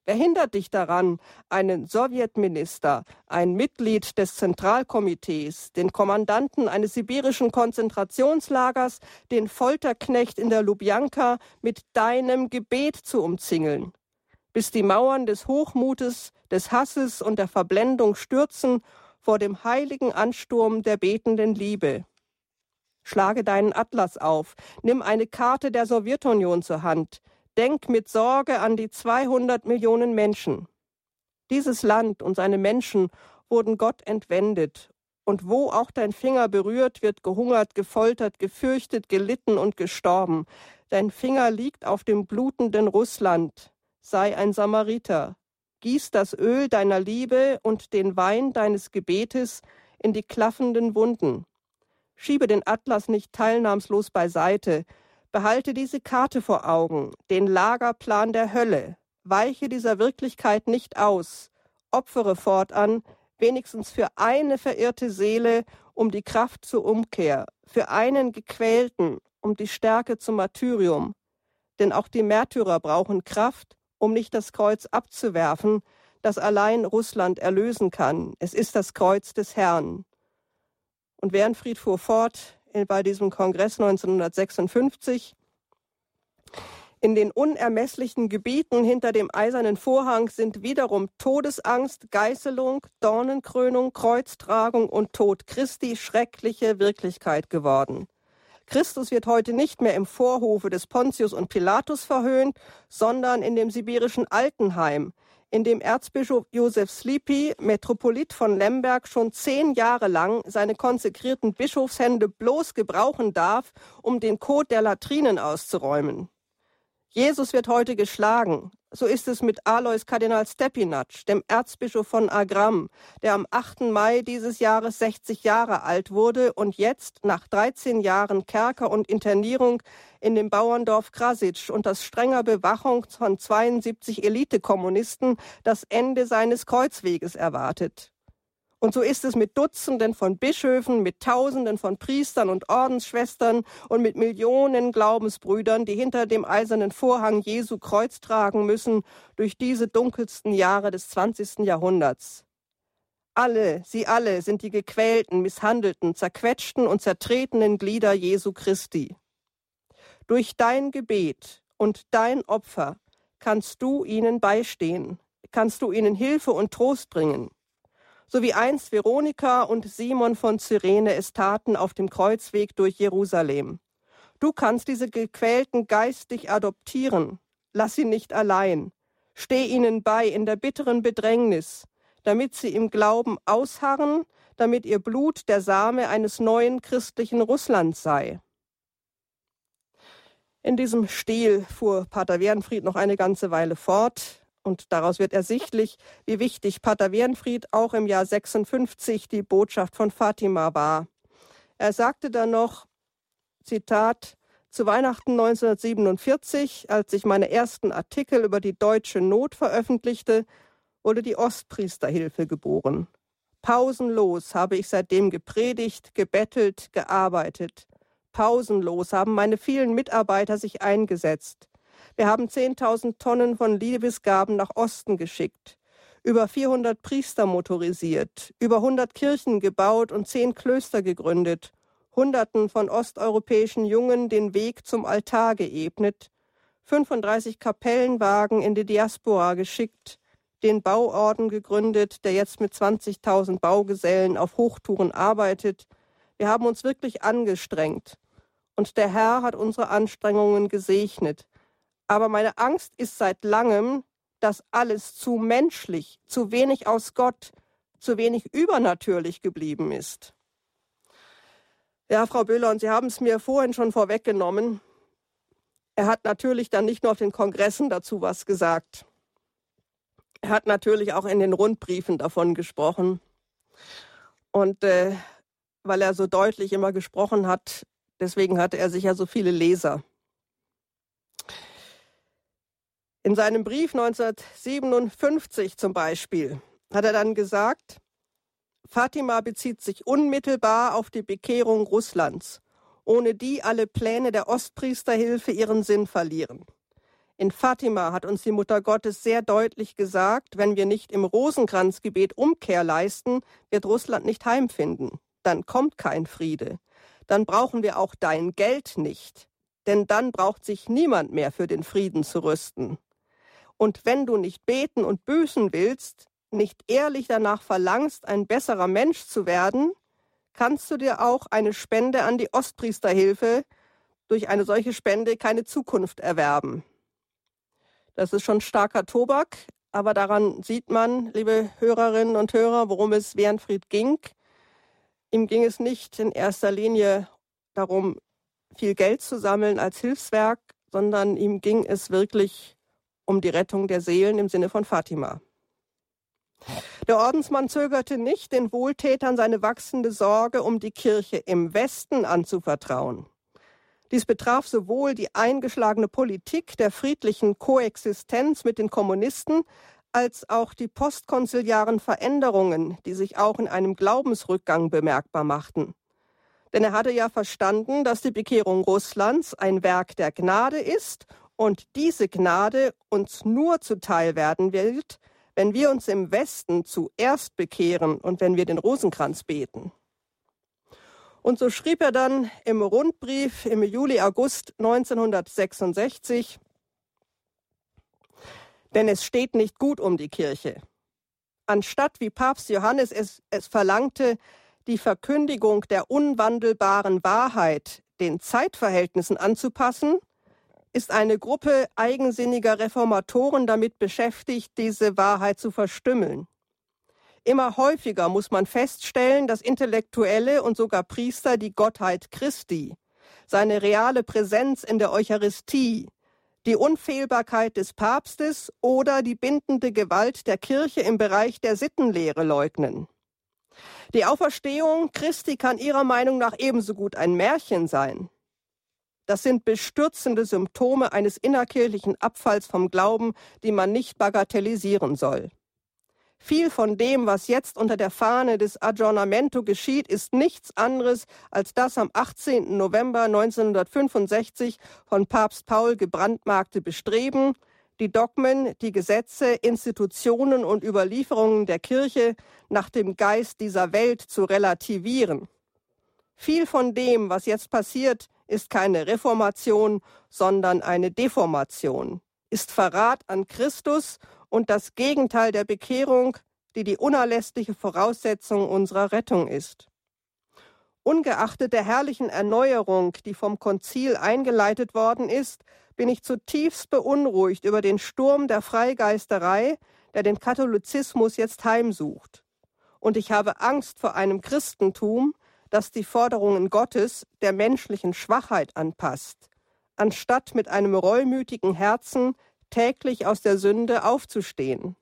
Wer hindert dich daran, einen Sowjetminister, ein Mitglied des Zentralkomitees, den Kommandanten eines sibirischen Konzentrationslagers, den Folterknecht in der Lubjanka mit deinem Gebet zu umzingeln? Bis die Mauern des Hochmutes, des Hasses und der Verblendung stürzen vor dem heiligen Ansturm der betenden Liebe. Schlage deinen Atlas auf, nimm eine Karte der Sowjetunion zur Hand, denk mit Sorge an die 200 Millionen Menschen. Dieses Land und seine Menschen wurden Gott entwendet, und wo auch dein Finger berührt, wird gehungert, gefoltert, gefürchtet, gelitten und gestorben. Dein Finger liegt auf dem blutenden Russland. Sei ein Samariter, Gieß das Öl deiner Liebe und den Wein deines Gebetes in die klaffenden Wunden. Schiebe den Atlas nicht teilnahmslos beiseite. Behalte diese Karte vor Augen, den Lagerplan der Hölle. Weiche dieser Wirklichkeit nicht aus. opfere fortan wenigstens für eine verirrte Seele um die Kraft zur Umkehr, für einen Gequälten um die Stärke zum Martyrium. Denn auch die Märtyrer brauchen Kraft, um nicht das Kreuz abzuwerfen, das allein Russland erlösen kann. Es ist das Kreuz des Herrn. Und Wernfried fuhr fort bei diesem Kongress 1956. In den unermesslichen Gebieten hinter dem eisernen Vorhang sind wiederum Todesangst, Geißelung, Dornenkrönung, Kreuztragung und Tod Christi schreckliche Wirklichkeit geworden. Christus wird heute nicht mehr im Vorhofe des Pontius und Pilatus verhöhnt, sondern in dem sibirischen Altenheim, in dem Erzbischof Josef Sleepy, Metropolit von Lemberg, schon zehn Jahre lang seine konsekrierten Bischofshände bloß gebrauchen darf, um den Kot der Latrinen auszuräumen. Jesus wird heute geschlagen. So ist es mit Alois Kardinal Stepinac, dem Erzbischof von Agram, der am 8. Mai dieses Jahres 60 Jahre alt wurde und jetzt nach 13 Jahren Kerker und Internierung in dem Bauerndorf Krasic unter strenger Bewachung von 72 Elitekommunisten das Ende seines Kreuzweges erwartet. Und so ist es mit Dutzenden von Bischöfen, mit Tausenden von Priestern und Ordensschwestern und mit Millionen Glaubensbrüdern, die hinter dem eisernen Vorhang Jesu Kreuz tragen müssen durch diese dunkelsten Jahre des 20. Jahrhunderts. Alle, sie alle sind die gequälten, misshandelten, zerquetschten und zertretenen Glieder Jesu Christi. Durch dein Gebet und dein Opfer kannst du ihnen beistehen, kannst du ihnen Hilfe und Trost bringen so wie einst Veronika und Simon von Cyrene es taten auf dem Kreuzweg durch Jerusalem. Du kannst diese Gequälten geistig adoptieren. Lass sie nicht allein. Steh ihnen bei in der bitteren Bedrängnis, damit sie im Glauben ausharren, damit ihr Blut der Same eines neuen christlichen Russlands sei. In diesem Stil fuhr Pater Wernfried noch eine ganze Weile fort. Und daraus wird ersichtlich, wie wichtig Pater Wernfried auch im Jahr 56 die Botschaft von Fatima war. Er sagte dann noch, Zitat, zu Weihnachten 1947, als ich meine ersten Artikel über die deutsche Not veröffentlichte, wurde die Ostpriesterhilfe geboren. Pausenlos habe ich seitdem gepredigt, gebettelt, gearbeitet. Pausenlos haben meine vielen Mitarbeiter sich eingesetzt. Wir haben 10.000 Tonnen von Liebesgaben nach Osten geschickt, über 400 Priester motorisiert, über 100 Kirchen gebaut und 10 Klöster gegründet, Hunderten von osteuropäischen Jungen den Weg zum Altar geebnet, 35 Kapellenwagen in die Diaspora geschickt, den Bauorden gegründet, der jetzt mit 20.000 Baugesellen auf Hochtouren arbeitet. Wir haben uns wirklich angestrengt. Und der Herr hat unsere Anstrengungen gesegnet. Aber meine Angst ist seit langem, dass alles zu menschlich, zu wenig aus Gott, zu wenig übernatürlich geblieben ist. Ja, Frau Böhler, und Sie haben es mir vorhin schon vorweggenommen. Er hat natürlich dann nicht nur auf den Kongressen dazu was gesagt. Er hat natürlich auch in den Rundbriefen davon gesprochen. Und äh, weil er so deutlich immer gesprochen hat, deswegen hatte er sicher so viele Leser. In seinem Brief 1957 zum Beispiel hat er dann gesagt, Fatima bezieht sich unmittelbar auf die Bekehrung Russlands, ohne die alle Pläne der Ostpriesterhilfe ihren Sinn verlieren. In Fatima hat uns die Mutter Gottes sehr deutlich gesagt, wenn wir nicht im Rosenkranzgebet Umkehr leisten, wird Russland nicht heimfinden. Dann kommt kein Friede. Dann brauchen wir auch dein Geld nicht. Denn dann braucht sich niemand mehr für den Frieden zu rüsten. Und wenn du nicht beten und büßen willst, nicht ehrlich danach verlangst, ein besserer Mensch zu werden, kannst du dir auch eine Spende an die Ostpriesterhilfe durch eine solche Spende keine Zukunft erwerben. Das ist schon starker Tobak, aber daran sieht man, liebe Hörerinnen und Hörer, worum es Wernfried ging. Ihm ging es nicht in erster Linie darum, viel Geld zu sammeln als Hilfswerk, sondern ihm ging es wirklich um die Rettung der Seelen im Sinne von Fatima. Der Ordensmann zögerte nicht, den Wohltätern seine wachsende Sorge um die Kirche im Westen anzuvertrauen. Dies betraf sowohl die eingeschlagene Politik der friedlichen Koexistenz mit den Kommunisten als auch die postkonziliaren Veränderungen, die sich auch in einem Glaubensrückgang bemerkbar machten. Denn er hatte ja verstanden, dass die Bekehrung Russlands ein Werk der Gnade ist und diese Gnade uns nur zuteil werden wird, wenn wir uns im Westen zuerst bekehren und wenn wir den Rosenkranz beten. Und so schrieb er dann im Rundbrief im Juli, August 1966, denn es steht nicht gut um die Kirche. Anstatt wie Papst Johannes es, es verlangte, die Verkündigung der unwandelbaren Wahrheit den Zeitverhältnissen anzupassen, ist eine Gruppe eigensinniger Reformatoren damit beschäftigt, diese Wahrheit zu verstümmeln. Immer häufiger muss man feststellen, dass Intellektuelle und sogar Priester die Gottheit Christi, seine reale Präsenz in der Eucharistie, die Unfehlbarkeit des Papstes oder die bindende Gewalt der Kirche im Bereich der Sittenlehre leugnen. Die Auferstehung Christi kann ihrer Meinung nach ebenso gut ein Märchen sein. Das sind bestürzende Symptome eines innerkirchlichen Abfalls vom Glauben, die man nicht bagatellisieren soll. Viel von dem, was jetzt unter der Fahne des Aggiornamento geschieht, ist nichts anderes als das am 18. November 1965 von Papst Paul gebrandmarkte Bestreben, die Dogmen, die Gesetze, Institutionen und Überlieferungen der Kirche nach dem Geist dieser Welt zu relativieren. Viel von dem, was jetzt passiert, ist keine Reformation, sondern eine Deformation, ist Verrat an Christus und das Gegenteil der Bekehrung, die die unerlässliche Voraussetzung unserer Rettung ist. Ungeachtet der herrlichen Erneuerung, die vom Konzil eingeleitet worden ist, bin ich zutiefst beunruhigt über den Sturm der Freigeisterei, der den Katholizismus jetzt heimsucht. Und ich habe Angst vor einem Christentum, das die Forderungen Gottes der menschlichen Schwachheit anpasst, anstatt mit einem reumütigen Herzen täglich aus der Sünde aufzustehen.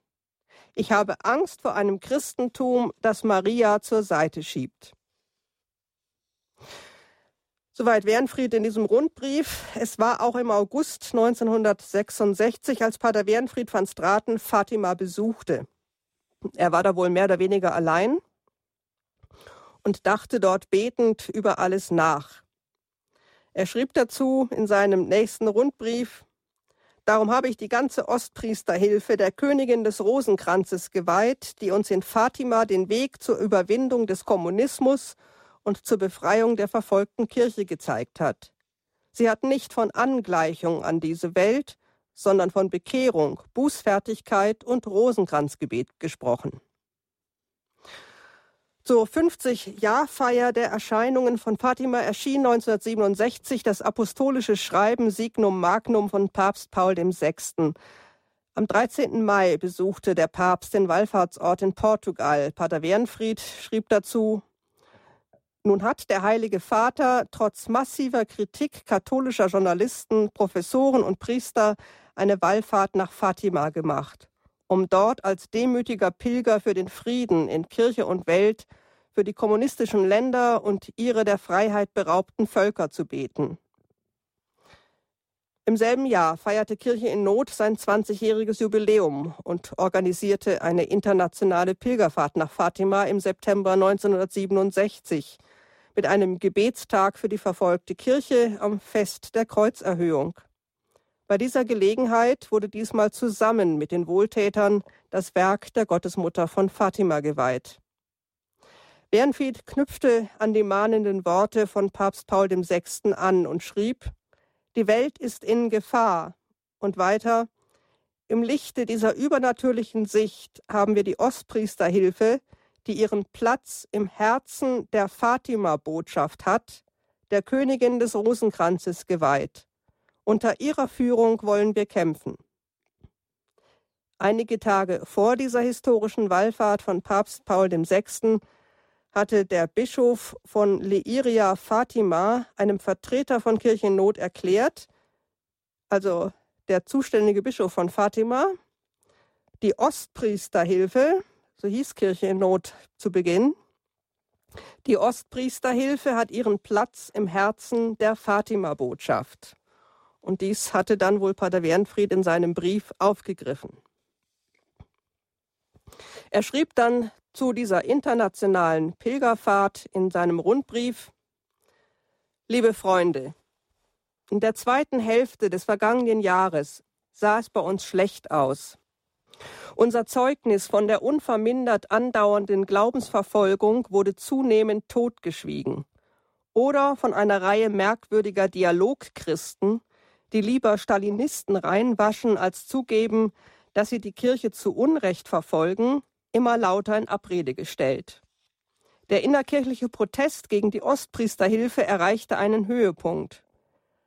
Ich habe Angst vor einem Christentum, das Maria zur Seite schiebt. Soweit Wernfried in diesem Rundbrief. Es war auch im August 1966, als Pater Wernfried van Straten Fatima besuchte. Er war da wohl mehr oder weniger allein und dachte dort betend über alles nach. Er schrieb dazu in seinem nächsten Rundbrief, Darum habe ich die ganze Ostpriesterhilfe der Königin des Rosenkranzes geweiht, die uns in Fatima den Weg zur Überwindung des Kommunismus und zur Befreiung der verfolgten Kirche gezeigt hat. Sie hat nicht von Angleichung an diese Welt, sondern von Bekehrung, Bußfertigkeit und Rosenkranzgebet gesprochen. Zur 50-Jahr-Feier der Erscheinungen von Fatima erschien 1967 das apostolische Schreiben Signum Magnum von Papst Paul VI. Am 13. Mai besuchte der Papst den Wallfahrtsort in Portugal. Pater Wernfried schrieb dazu, nun hat der Heilige Vater trotz massiver Kritik katholischer Journalisten, Professoren und Priester eine Wallfahrt nach Fatima gemacht um dort als demütiger Pilger für den Frieden in Kirche und Welt, für die kommunistischen Länder und ihre der Freiheit beraubten Völker zu beten. Im selben Jahr feierte Kirche in Not sein 20-jähriges Jubiläum und organisierte eine internationale Pilgerfahrt nach Fatima im September 1967 mit einem Gebetstag für die verfolgte Kirche am Fest der Kreuzerhöhung. Bei dieser Gelegenheit wurde diesmal zusammen mit den Wohltätern das Werk der Gottesmutter von Fatima geweiht. Bernfried knüpfte an die mahnenden Worte von Papst Paul VI. an und schrieb, die Welt ist in Gefahr. Und weiter, im Lichte dieser übernatürlichen Sicht haben wir die Ostpriesterhilfe, die ihren Platz im Herzen der Fatima-Botschaft hat, der Königin des Rosenkranzes geweiht. Unter ihrer Führung wollen wir kämpfen. Einige Tage vor dieser historischen Wallfahrt von Papst Paul VI. Hatte der Bischof von Leiria Fatima einem Vertreter von Kirchennot erklärt, also der zuständige Bischof von Fatima, die Ostpriesterhilfe, so hieß Kirche in Not zu Beginn, die Ostpriesterhilfe hat ihren Platz im Herzen der Fatima-Botschaft. Und dies hatte dann wohl Pater Wernfried in seinem Brief aufgegriffen. Er schrieb dann zu dieser internationalen Pilgerfahrt in seinem Rundbrief Liebe Freunde, in der zweiten Hälfte des vergangenen Jahres sah es bei uns schlecht aus. Unser Zeugnis von der unvermindert andauernden Glaubensverfolgung wurde zunehmend totgeschwiegen. Oder von einer Reihe merkwürdiger Dialogchristen, die lieber Stalinisten reinwaschen, als zugeben, dass sie die Kirche zu Unrecht verfolgen, immer lauter in Abrede gestellt. Der innerkirchliche Protest gegen die Ostpriesterhilfe erreichte einen Höhepunkt.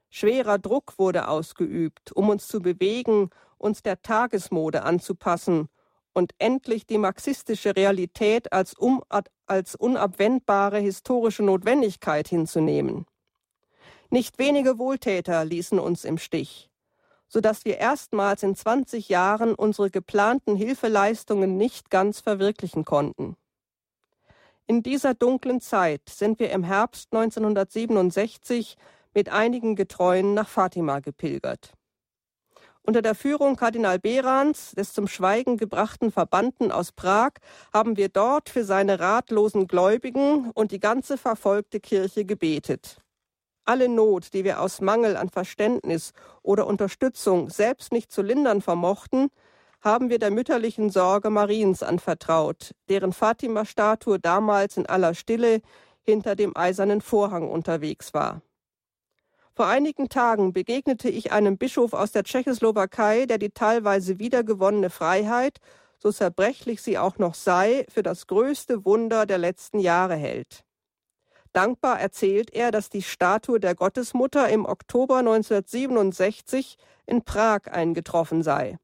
Schwerer Druck wurde ausgeübt, um uns zu bewegen, uns der Tagesmode anzupassen und endlich die marxistische Realität als, um, als unabwendbare historische Notwendigkeit hinzunehmen. Nicht wenige Wohltäter ließen uns im Stich, so dass wir erstmals in 20 Jahren unsere geplanten Hilfeleistungen nicht ganz verwirklichen konnten. In dieser dunklen Zeit sind wir im Herbst 1967 mit einigen Getreuen nach Fatima gepilgert. Unter der Führung Kardinal Behrans, des zum Schweigen gebrachten Verbannten aus Prag, haben wir dort für seine ratlosen Gläubigen und die ganze verfolgte Kirche gebetet. Alle Not, die wir aus Mangel an Verständnis oder Unterstützung selbst nicht zu lindern vermochten, haben wir der mütterlichen Sorge Mariens anvertraut, deren Fatima-Statue damals in aller Stille hinter dem eisernen Vorhang unterwegs war. Vor einigen Tagen begegnete ich einem Bischof aus der Tschechoslowakei, der die teilweise wiedergewonnene Freiheit, so zerbrechlich sie auch noch sei, für das größte Wunder der letzten Jahre hält. Dankbar erzählt er, dass die Statue der Gottesmutter im Oktober 1967 in Prag eingetroffen sei.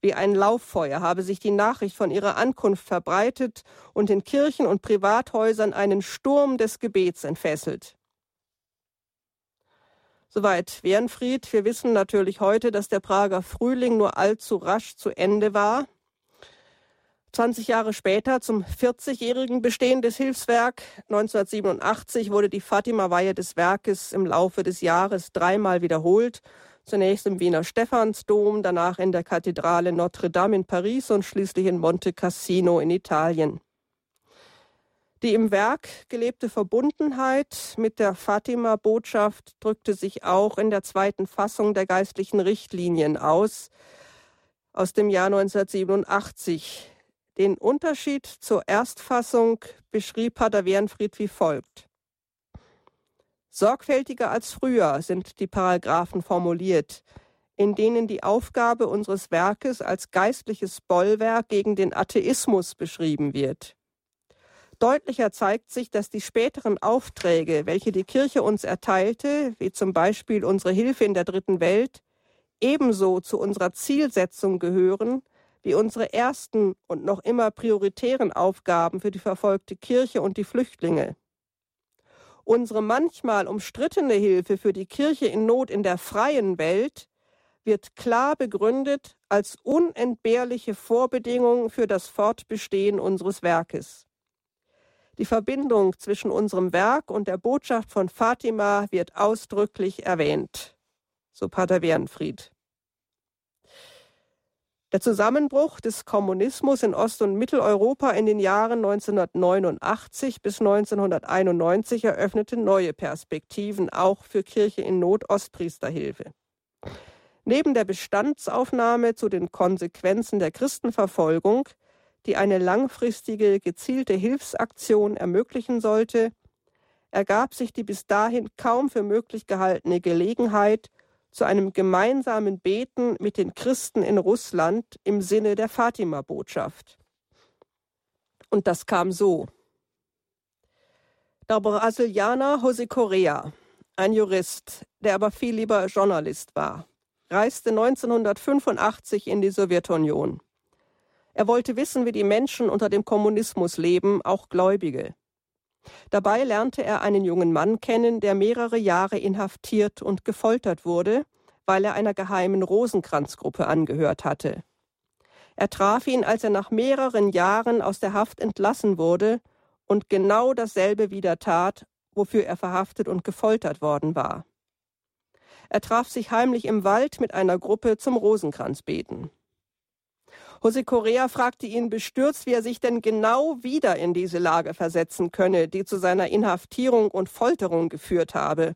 Wie ein Lauffeuer habe sich die Nachricht von ihrer Ankunft verbreitet und in Kirchen und Privathäusern einen Sturm des Gebets entfesselt. Soweit Wernfried. Wir wissen natürlich heute, dass der Prager Frühling nur allzu rasch zu Ende war. 20 Jahre später, zum 40-jährigen Bestehen des Hilfswerk, 1987 wurde die Fatima-Weihe des Werkes im Laufe des Jahres dreimal wiederholt. Zunächst im Wiener Stephansdom, danach in der Kathedrale Notre Dame in Paris und schließlich in Monte Cassino in Italien. Die im Werk gelebte Verbundenheit mit der Fatima-Botschaft drückte sich auch in der zweiten Fassung der geistlichen Richtlinien aus, aus dem Jahr 1987. Den Unterschied zur Erstfassung beschrieb Pater Wernfried wie folgt. Sorgfältiger als früher sind die Paragraphen formuliert, in denen die Aufgabe unseres Werkes als geistliches Bollwerk gegen den Atheismus beschrieben wird. Deutlicher zeigt sich, dass die späteren Aufträge, welche die Kirche uns erteilte, wie zum Beispiel unsere Hilfe in der dritten Welt, ebenso zu unserer Zielsetzung gehören wie unsere ersten und noch immer prioritären Aufgaben für die verfolgte Kirche und die Flüchtlinge. Unsere manchmal umstrittene Hilfe für die Kirche in Not in der freien Welt wird klar begründet als unentbehrliche Vorbedingung für das Fortbestehen unseres Werkes. Die Verbindung zwischen unserem Werk und der Botschaft von Fatima wird ausdrücklich erwähnt. So Pater Wernfried. Der Zusammenbruch des Kommunismus in Ost- und Mitteleuropa in den Jahren 1989 bis 1991 eröffnete neue Perspektiven auch für Kirche in Not Ostpriesterhilfe. Neben der Bestandsaufnahme zu den Konsequenzen der Christenverfolgung die eine langfristige, gezielte Hilfsaktion ermöglichen sollte, ergab sich die bis dahin kaum für möglich gehaltene Gelegenheit zu einem gemeinsamen Beten mit den Christen in Russland im Sinne der Fatima-Botschaft. Und das kam so. Der Brasilianer José Correa, ein Jurist, der aber viel lieber Journalist war, reiste 1985 in die Sowjetunion. Er wollte wissen, wie die Menschen unter dem Kommunismus leben, auch Gläubige. Dabei lernte er einen jungen Mann kennen, der mehrere Jahre inhaftiert und gefoltert wurde, weil er einer geheimen Rosenkranzgruppe angehört hatte. Er traf ihn, als er nach mehreren Jahren aus der Haft entlassen wurde und genau dasselbe wieder tat, wofür er verhaftet und gefoltert worden war. Er traf sich heimlich im Wald mit einer Gruppe zum Rosenkranzbeten. Jose Correa fragte ihn bestürzt, wie er sich denn genau wieder in diese Lage versetzen könne, die zu seiner Inhaftierung und Folterung geführt habe.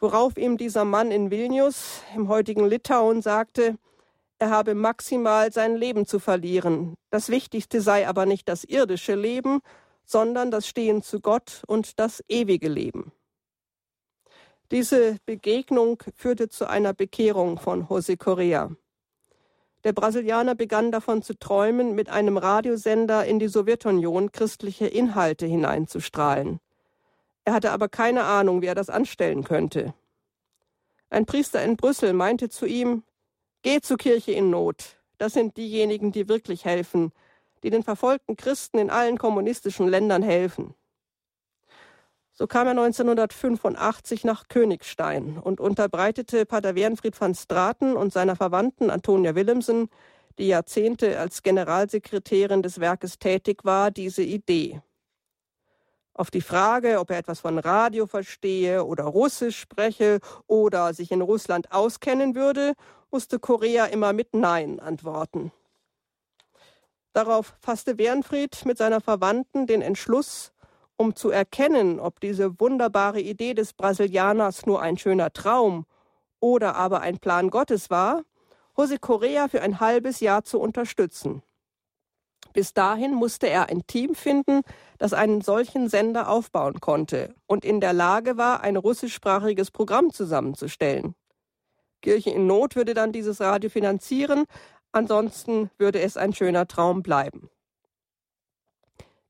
Worauf ihm dieser Mann in Vilnius, im heutigen Litauen, sagte, er habe maximal sein Leben zu verlieren. Das Wichtigste sei aber nicht das irdische Leben, sondern das Stehen zu Gott und das ewige Leben. Diese Begegnung führte zu einer Bekehrung von Jose Correa. Der Brasilianer begann davon zu träumen, mit einem Radiosender in die Sowjetunion christliche Inhalte hineinzustrahlen. Er hatte aber keine Ahnung, wie er das anstellen könnte. Ein Priester in Brüssel meinte zu ihm, Geh zur Kirche in Not. Das sind diejenigen, die wirklich helfen, die den verfolgten Christen in allen kommunistischen Ländern helfen. So kam er 1985 nach Königstein und unterbreitete Pater Wernfried van Straten und seiner Verwandten Antonia Willemsen, die Jahrzehnte als Generalsekretärin des Werkes tätig war, diese Idee. Auf die Frage, ob er etwas von Radio verstehe oder Russisch spreche oder sich in Russland auskennen würde, musste Korea immer mit Nein antworten. Darauf fasste Wernfried mit seiner Verwandten den Entschluss, um zu erkennen, ob diese wunderbare Idee des Brasilianers nur ein schöner Traum oder aber ein Plan Gottes war, Jose Correa für ein halbes Jahr zu unterstützen. Bis dahin musste er ein Team finden, das einen solchen Sender aufbauen konnte und in der Lage war, ein russischsprachiges Programm zusammenzustellen. Kirche in Not würde dann dieses Radio finanzieren, ansonsten würde es ein schöner Traum bleiben.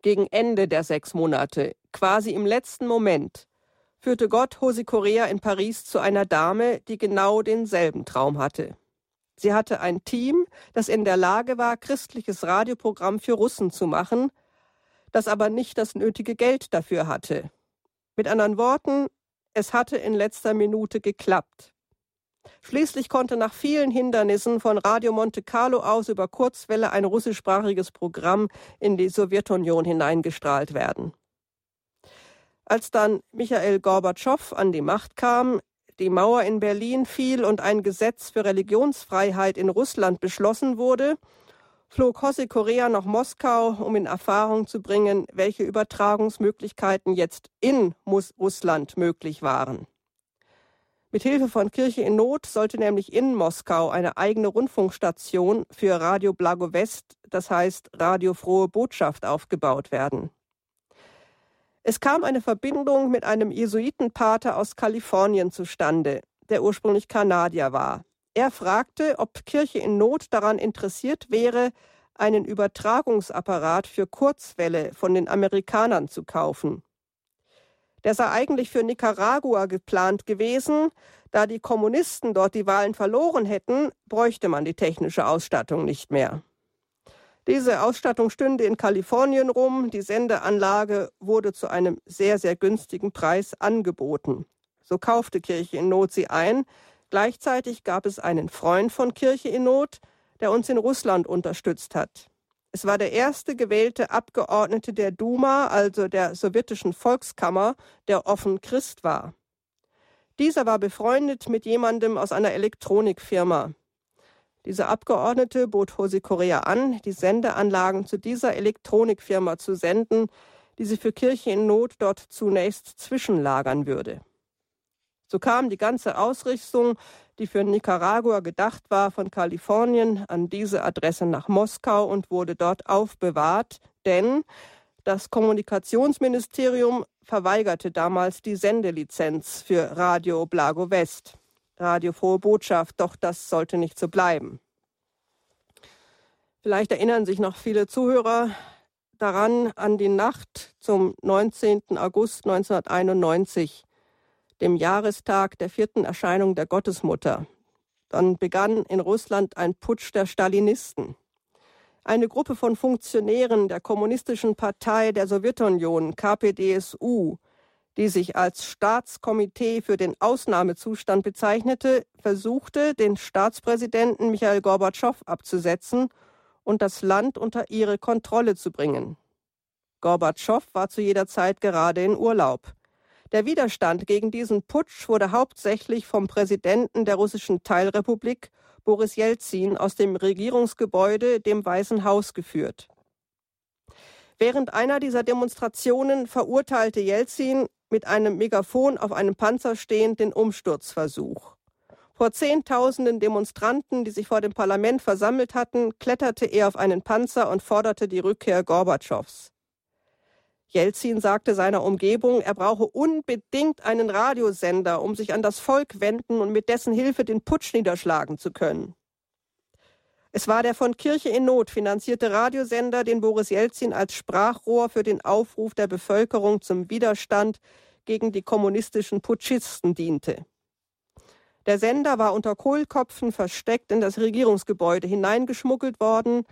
Gegen Ende der sechs Monate, quasi im letzten Moment, führte Gott Jose Correa in Paris zu einer Dame, die genau denselben Traum hatte. Sie hatte ein Team, das in der Lage war, christliches Radioprogramm für Russen zu machen, das aber nicht das nötige Geld dafür hatte. Mit anderen Worten, es hatte in letzter Minute geklappt. Schließlich konnte nach vielen Hindernissen von Radio Monte Carlo aus über Kurzwelle ein russischsprachiges Programm in die Sowjetunion hineingestrahlt werden. Als dann Michael Gorbatschow an die Macht kam, die Mauer in Berlin fiel und ein Gesetz für Religionsfreiheit in Russland beschlossen wurde, flog Jose Correa nach Moskau, um in Erfahrung zu bringen, welche Übertragungsmöglichkeiten jetzt in Russland möglich waren. Mit Hilfe von Kirche in Not sollte nämlich in Moskau eine eigene Rundfunkstation für Radio Blago West, das heißt Radio Frohe Botschaft, aufgebaut werden. Es kam eine Verbindung mit einem Jesuitenpater aus Kalifornien zustande, der ursprünglich Kanadier war. Er fragte, ob Kirche in Not daran interessiert wäre, einen Übertragungsapparat für Kurzwelle von den Amerikanern zu kaufen. Der sei eigentlich für Nicaragua geplant gewesen. Da die Kommunisten dort die Wahlen verloren hätten, bräuchte man die technische Ausstattung nicht mehr. Diese Ausstattung stünde in Kalifornien rum. Die Sendeanlage wurde zu einem sehr, sehr günstigen Preis angeboten. So kaufte Kirche in Not sie ein. Gleichzeitig gab es einen Freund von Kirche in Not, der uns in Russland unterstützt hat. Es war der erste gewählte Abgeordnete der Duma, also der sowjetischen Volkskammer, der offen Christ war. Dieser war befreundet mit jemandem aus einer Elektronikfirma. Dieser Abgeordnete bot Jose Correa an, die Sendeanlagen zu dieser Elektronikfirma zu senden, die sie für Kirche in Not dort zunächst zwischenlagern würde. So kam die ganze Ausrüstung, die für Nicaragua gedacht war, von Kalifornien an diese Adresse nach Moskau und wurde dort aufbewahrt, denn das Kommunikationsministerium verweigerte damals die Sendelizenz für Radio Blago West. Radio Frohe Botschaft, doch das sollte nicht so bleiben. Vielleicht erinnern sich noch viele Zuhörer daran an die Nacht zum 19. August 1991 dem Jahrestag der vierten Erscheinung der Gottesmutter. Dann begann in Russland ein Putsch der Stalinisten. Eine Gruppe von Funktionären der Kommunistischen Partei der Sowjetunion, KPDSU, die sich als Staatskomitee für den Ausnahmezustand bezeichnete, versuchte, den Staatspräsidenten Michael Gorbatschow abzusetzen und das Land unter ihre Kontrolle zu bringen. Gorbatschow war zu jeder Zeit gerade in Urlaub. Der Widerstand gegen diesen Putsch wurde hauptsächlich vom Präsidenten der russischen Teilrepublik Boris Jelzin, aus dem Regierungsgebäude, dem Weißen Haus, geführt. Während einer dieser Demonstrationen verurteilte Jelzin mit einem Megafon auf einem Panzer stehend den Umsturzversuch. Vor Zehntausenden Demonstranten, die sich vor dem Parlament versammelt hatten, kletterte er auf einen Panzer und forderte die Rückkehr Gorbatschows. Jelzin sagte seiner Umgebung, er brauche unbedingt einen Radiosender, um sich an das Volk wenden und mit dessen Hilfe den Putsch niederschlagen zu können. Es war der von Kirche in Not finanzierte Radiosender, den Boris Jelzin als Sprachrohr für den Aufruf der Bevölkerung zum Widerstand gegen die kommunistischen Putschisten diente. Der Sender war unter Kohlkopfen versteckt in das Regierungsgebäude hineingeschmuggelt worden.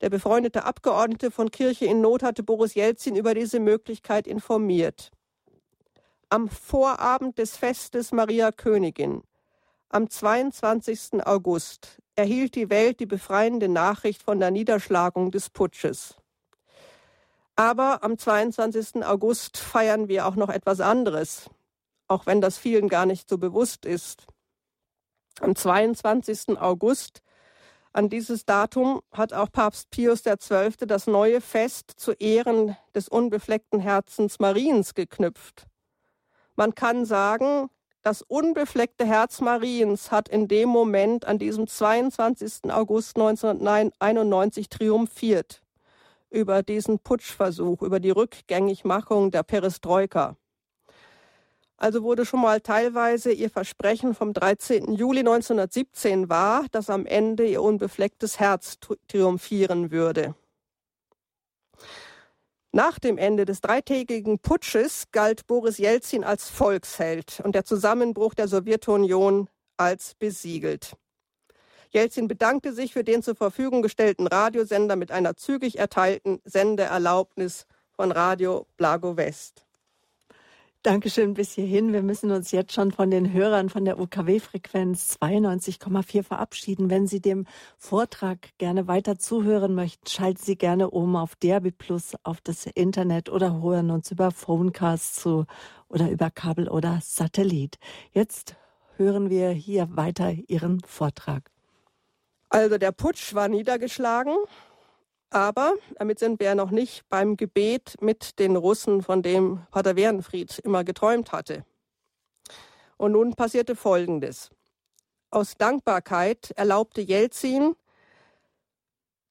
Der befreundete Abgeordnete von Kirche in Not hatte Boris Jelzin über diese Möglichkeit informiert. Am Vorabend des Festes Maria Königin, am 22. August, erhielt die Welt die befreiende Nachricht von der Niederschlagung des Putsches. Aber am 22. August feiern wir auch noch etwas anderes, auch wenn das vielen gar nicht so bewusst ist. Am 22. August, an dieses Datum, hat auch Papst Pius XII. das neue Fest zu Ehren des unbefleckten Herzens Mariens geknüpft. Man kann sagen, das unbefleckte Herz Mariens hat in dem Moment, an diesem 22. August 1991, triumphiert über diesen Putschversuch, über die Rückgängigmachung der Perestroika. Also wurde schon mal teilweise ihr Versprechen vom 13. Juli 1917 wahr, dass am Ende ihr unbeflecktes Herz triumphieren würde. Nach dem Ende des dreitägigen Putsches galt Boris Jelzin als Volksheld und der Zusammenbruch der Sowjetunion als besiegelt. Jelzin bedankte sich für den zur Verfügung gestellten Radiosender mit einer zügig erteilten Sendeerlaubnis von Radio Blago West. Dankeschön bis hierhin. Wir müssen uns jetzt schon von den Hörern von der UKW-Frequenz 92,4 verabschieden. Wenn Sie dem Vortrag gerne weiter zuhören möchten, schalten Sie gerne um auf Derby Plus auf das Internet oder hören uns über Phonecast zu oder über Kabel oder Satellit. Jetzt hören wir hier weiter Ihren Vortrag. Also der Putsch war niedergeschlagen. Aber damit sind wir noch nicht beim Gebet mit den Russen, von dem Pater Werenfried immer geträumt hatte. Und nun passierte Folgendes. Aus Dankbarkeit erlaubte Jelzin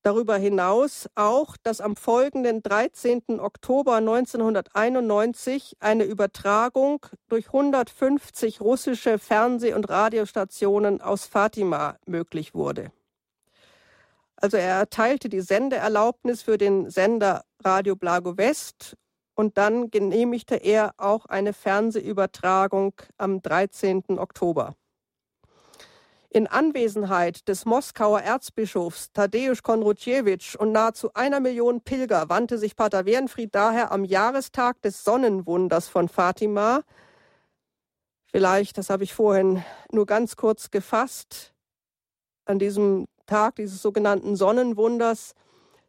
darüber hinaus auch, dass am folgenden 13. Oktober 1991 eine Übertragung durch 150 russische Fernseh- und Radiostationen aus Fatima möglich wurde. Also er erteilte die Sendeerlaubnis für den Sender Radio Blago West und dann genehmigte er auch eine Fernsehübertragung am 13. Oktober. In Anwesenheit des Moskauer Erzbischofs Tadeusz Konrutjewitsch und nahezu einer Million Pilger wandte sich Pater Wernfried daher am Jahrestag des Sonnenwunders von Fatima, vielleicht, das habe ich vorhin nur ganz kurz gefasst, an diesem Tag dieses sogenannten Sonnenwunders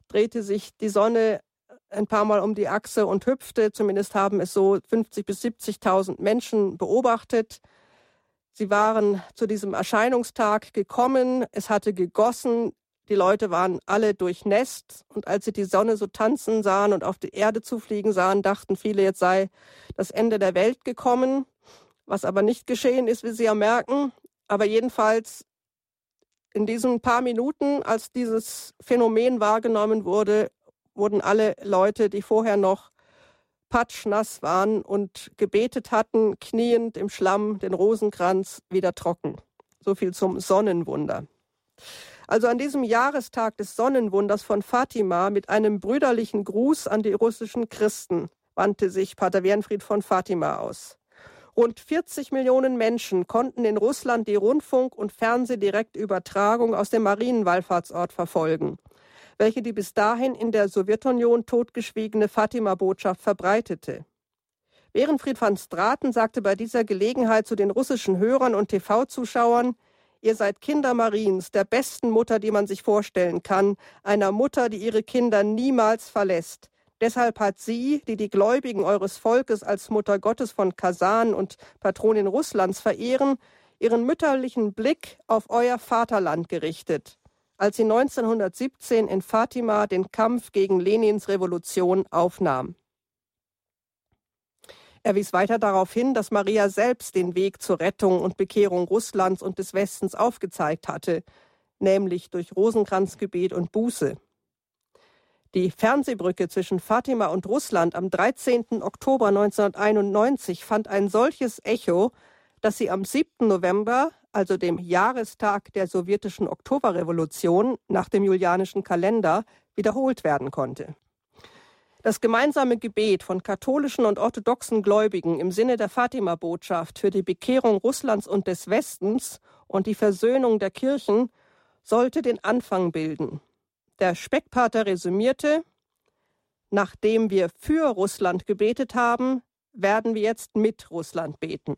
drehte sich die Sonne ein paar Mal um die Achse und hüpfte. Zumindest haben es so 50 bis 70.000 Menschen beobachtet. Sie waren zu diesem Erscheinungstag gekommen. Es hatte gegossen. Die Leute waren alle durchnässt. Und als sie die Sonne so tanzen sahen und auf die Erde zufliegen sahen, dachten viele, jetzt sei das Ende der Welt gekommen. Was aber nicht geschehen ist, wie Sie ja merken. Aber jedenfalls in diesen paar Minuten, als dieses Phänomen wahrgenommen wurde, wurden alle Leute, die vorher noch patschnass waren und gebetet hatten, kniend im Schlamm, den Rosenkranz wieder trocken. So viel zum Sonnenwunder. Also an diesem Jahrestag des Sonnenwunders von Fatima mit einem brüderlichen Gruß an die russischen Christen wandte sich Pater Wernfried von Fatima aus. Rund 40 Millionen Menschen konnten in Russland die Rundfunk- und Fernsehdirektübertragung aus dem Marienwallfahrtsort verfolgen, welche die bis dahin in der Sowjetunion totgeschwiegene Fatima-Botschaft verbreitete. Ehrenfried van Straten sagte bei dieser Gelegenheit zu den russischen Hörern und TV-Zuschauern, Ihr seid Kinder Mariens, der besten Mutter, die man sich vorstellen kann, einer Mutter, die ihre Kinder niemals verlässt. Deshalb hat sie, die die Gläubigen eures Volkes als Mutter Gottes von Kasan und Patronin Russlands verehren, ihren mütterlichen Blick auf euer Vaterland gerichtet, als sie 1917 in Fatima den Kampf gegen Lenins Revolution aufnahm. Er wies weiter darauf hin, dass Maria selbst den Weg zur Rettung und Bekehrung Russlands und des Westens aufgezeigt hatte, nämlich durch Rosenkranzgebet und Buße. Die Fernsehbrücke zwischen Fatima und Russland am 13. Oktober 1991 fand ein solches Echo, dass sie am 7. November, also dem Jahrestag der sowjetischen Oktoberrevolution nach dem julianischen Kalender, wiederholt werden konnte. Das gemeinsame Gebet von katholischen und orthodoxen Gläubigen im Sinne der Fatima-Botschaft für die Bekehrung Russlands und des Westens und die Versöhnung der Kirchen sollte den Anfang bilden. Der Speckpater resümierte, nachdem wir für Russland gebetet haben, werden wir jetzt mit Russland beten.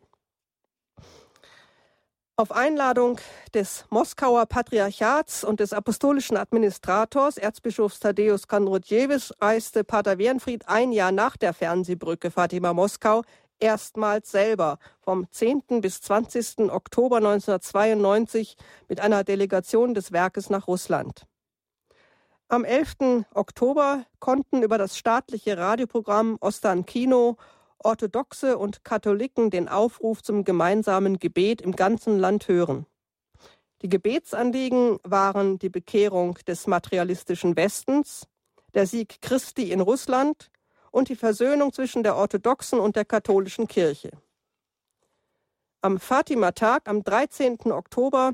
Auf Einladung des Moskauer Patriarchats und des apostolischen Administrators Erzbischofs Tadeusz Konrodjewitsch reiste Pater Wernfried ein Jahr nach der Fernsehbrücke Fatima Moskau erstmals selber vom 10. bis 20. Oktober 1992 mit einer Delegation des Werkes nach Russland. Am 11. Oktober konnten über das staatliche Radioprogramm Ostan Kino Orthodoxe und Katholiken den Aufruf zum gemeinsamen Gebet im ganzen Land hören. Die Gebetsanliegen waren die Bekehrung des materialistischen Westens, der Sieg Christi in Russland und die Versöhnung zwischen der orthodoxen und der katholischen Kirche. Am Fatima-Tag am 13. Oktober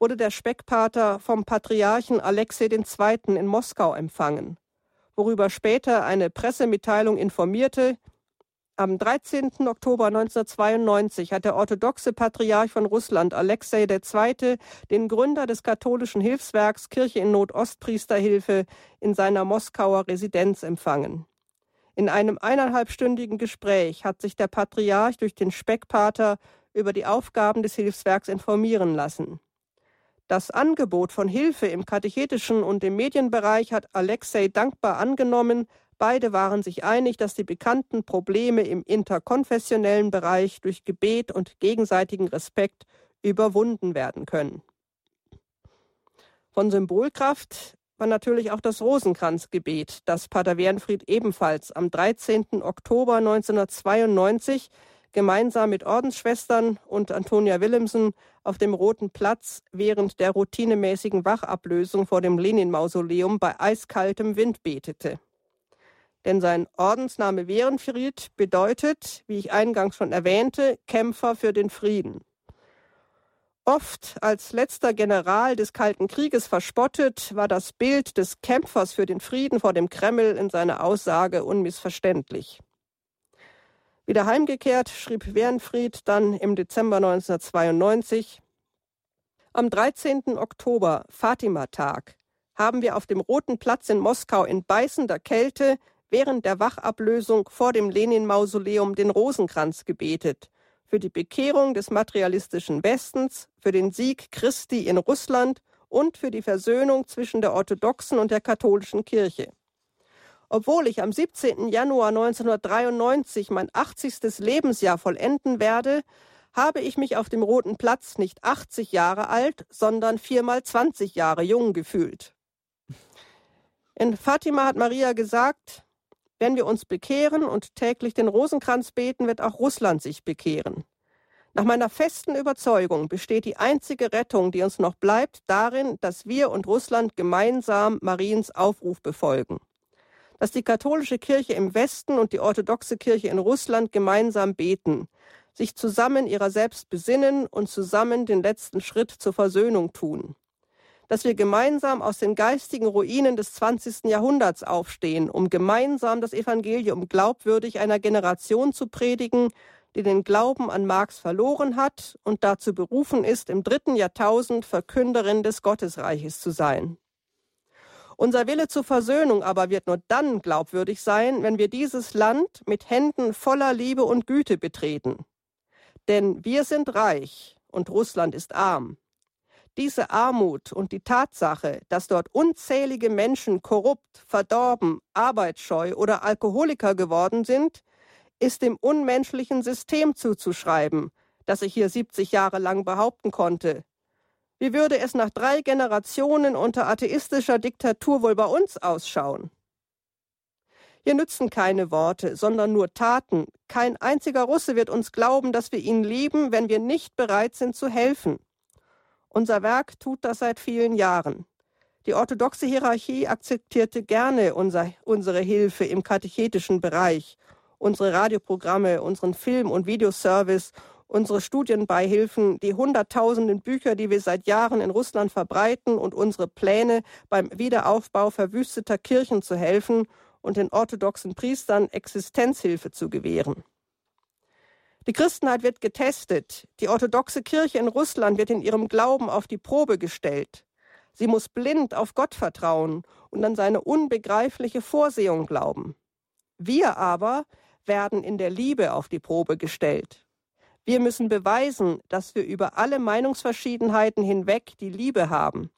wurde der Speckpater vom Patriarchen Alexei II. in Moskau empfangen, worüber später eine Pressemitteilung informierte, am 13. Oktober 1992 hat der orthodoxe Patriarch von Russland Alexei II. den Gründer des katholischen Hilfswerks Kirche in Not Ostpriesterhilfe in seiner Moskauer Residenz empfangen. In einem eineinhalbstündigen Gespräch hat sich der Patriarch durch den Speckpater über die Aufgaben des Hilfswerks informieren lassen. Das Angebot von Hilfe im katechetischen und im Medienbereich hat Alexei dankbar angenommen. Beide waren sich einig, dass die bekannten Probleme im interkonfessionellen Bereich durch Gebet und gegenseitigen Respekt überwunden werden können. Von Symbolkraft war natürlich auch das Rosenkranzgebet, das Pater Wernfried ebenfalls am 13. Oktober 1992 gemeinsam mit Ordensschwestern und Antonia Willemsen auf dem Roten Platz während der routinemäßigen Wachablösung vor dem Lenin-Mausoleum bei eiskaltem Wind betete. Denn sein Ordensname Werenfried bedeutet, wie ich eingangs schon erwähnte, Kämpfer für den Frieden. Oft als letzter General des Kalten Krieges verspottet, war das Bild des Kämpfers für den Frieden vor dem Kreml in seiner Aussage unmissverständlich. Wieder heimgekehrt schrieb Wernfried dann im Dezember 1992 Am 13. Oktober, Fatima-Tag, haben wir auf dem Roten Platz in Moskau in beißender Kälte während der Wachablösung vor dem Lenin-Mausoleum den Rosenkranz gebetet, für die Bekehrung des materialistischen Westens, für den Sieg Christi in Russland und für die Versöhnung zwischen der orthodoxen und der katholischen Kirche. Obwohl ich am 17. Januar 1993 mein 80. Lebensjahr vollenden werde, habe ich mich auf dem Roten Platz nicht 80 Jahre alt, sondern viermal 20 Jahre jung gefühlt. In Fatima hat Maria gesagt, wenn wir uns bekehren und täglich den Rosenkranz beten, wird auch Russland sich bekehren. Nach meiner festen Überzeugung besteht die einzige Rettung, die uns noch bleibt, darin, dass wir und Russland gemeinsam Mariens Aufruf befolgen dass die katholische Kirche im Westen und die orthodoxe Kirche in Russland gemeinsam beten, sich zusammen ihrer selbst besinnen und zusammen den letzten Schritt zur Versöhnung tun. Dass wir gemeinsam aus den geistigen Ruinen des 20. Jahrhunderts aufstehen, um gemeinsam das Evangelium glaubwürdig einer Generation zu predigen, die den Glauben an Marx verloren hat und dazu berufen ist, im dritten Jahrtausend Verkünderin des Gottesreiches zu sein. Unser Wille zur Versöhnung aber wird nur dann glaubwürdig sein, wenn wir dieses Land mit Händen voller Liebe und Güte betreten. Denn wir sind reich und Russland ist arm. Diese Armut und die Tatsache, dass dort unzählige Menschen korrupt, verdorben, arbeitsscheu oder Alkoholiker geworden sind, ist dem unmenschlichen System zuzuschreiben, das sich hier 70 Jahre lang behaupten konnte. Wie würde es nach drei Generationen unter atheistischer Diktatur wohl bei uns ausschauen? Hier nützen keine Worte, sondern nur Taten. Kein einziger Russe wird uns glauben, dass wir ihn lieben, wenn wir nicht bereit sind zu helfen. Unser Werk tut das seit vielen Jahren. Die orthodoxe Hierarchie akzeptierte gerne unser, unsere Hilfe im katechetischen Bereich, unsere Radioprogramme, unseren Film- und Videoservice, unsere Studienbeihilfen, die hunderttausenden Bücher, die wir seit Jahren in Russland verbreiten und unsere Pläne beim Wiederaufbau verwüsteter Kirchen zu helfen und den orthodoxen Priestern Existenzhilfe zu gewähren. Die Christenheit wird getestet. Die orthodoxe Kirche in Russland wird in ihrem Glauben auf die Probe gestellt. Sie muss blind auf Gott vertrauen und an seine unbegreifliche Vorsehung glauben. Wir aber werden in der Liebe auf die Probe gestellt. Wir müssen beweisen, dass wir über alle Meinungsverschiedenheiten hinweg die Liebe haben,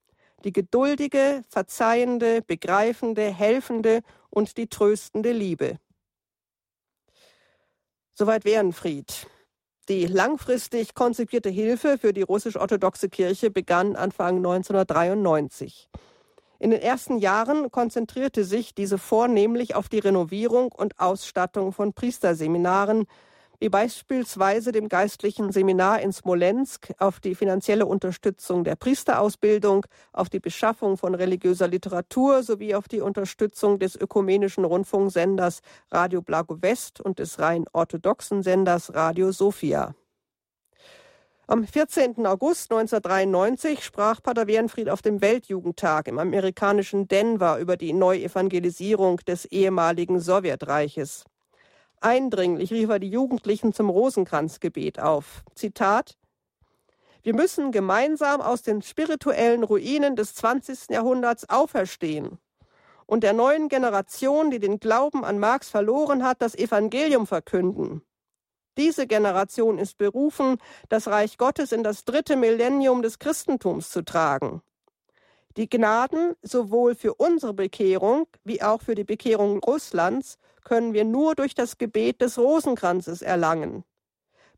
die geduldige, verzeihende, begreifende, helfende und die tröstende Liebe. Soweit Wärenfried. Die langfristig konzipierte Hilfe für die russisch-orthodoxe Kirche begann Anfang 1993. In den ersten Jahren konzentrierte sich diese vornehmlich auf die Renovierung und Ausstattung von Priesterseminaren, wie beispielsweise dem geistlichen Seminar in Smolensk, auf die finanzielle Unterstützung der Priesterausbildung, auf die Beschaffung von religiöser Literatur sowie auf die Unterstützung des ökumenischen Rundfunksenders Radio Blago West und des rein orthodoxen Senders Radio Sophia. Am 14. August 1993 sprach Pater Wernfried auf dem Weltjugendtag im amerikanischen Denver über die Neuevangelisierung des ehemaligen Sowjetreiches. Eindringlich rief er die Jugendlichen zum Rosenkranzgebet auf. Zitat Wir müssen gemeinsam aus den spirituellen Ruinen des 20. Jahrhunderts auferstehen und der neuen Generation, die den Glauben an Marx verloren hat, das Evangelium verkünden. Diese Generation ist berufen, das Reich Gottes in das dritte Millennium des Christentums zu tragen. Die Gnaden sowohl für unsere Bekehrung wie auch für die Bekehrung Russlands können wir nur durch das Gebet des Rosenkranzes erlangen.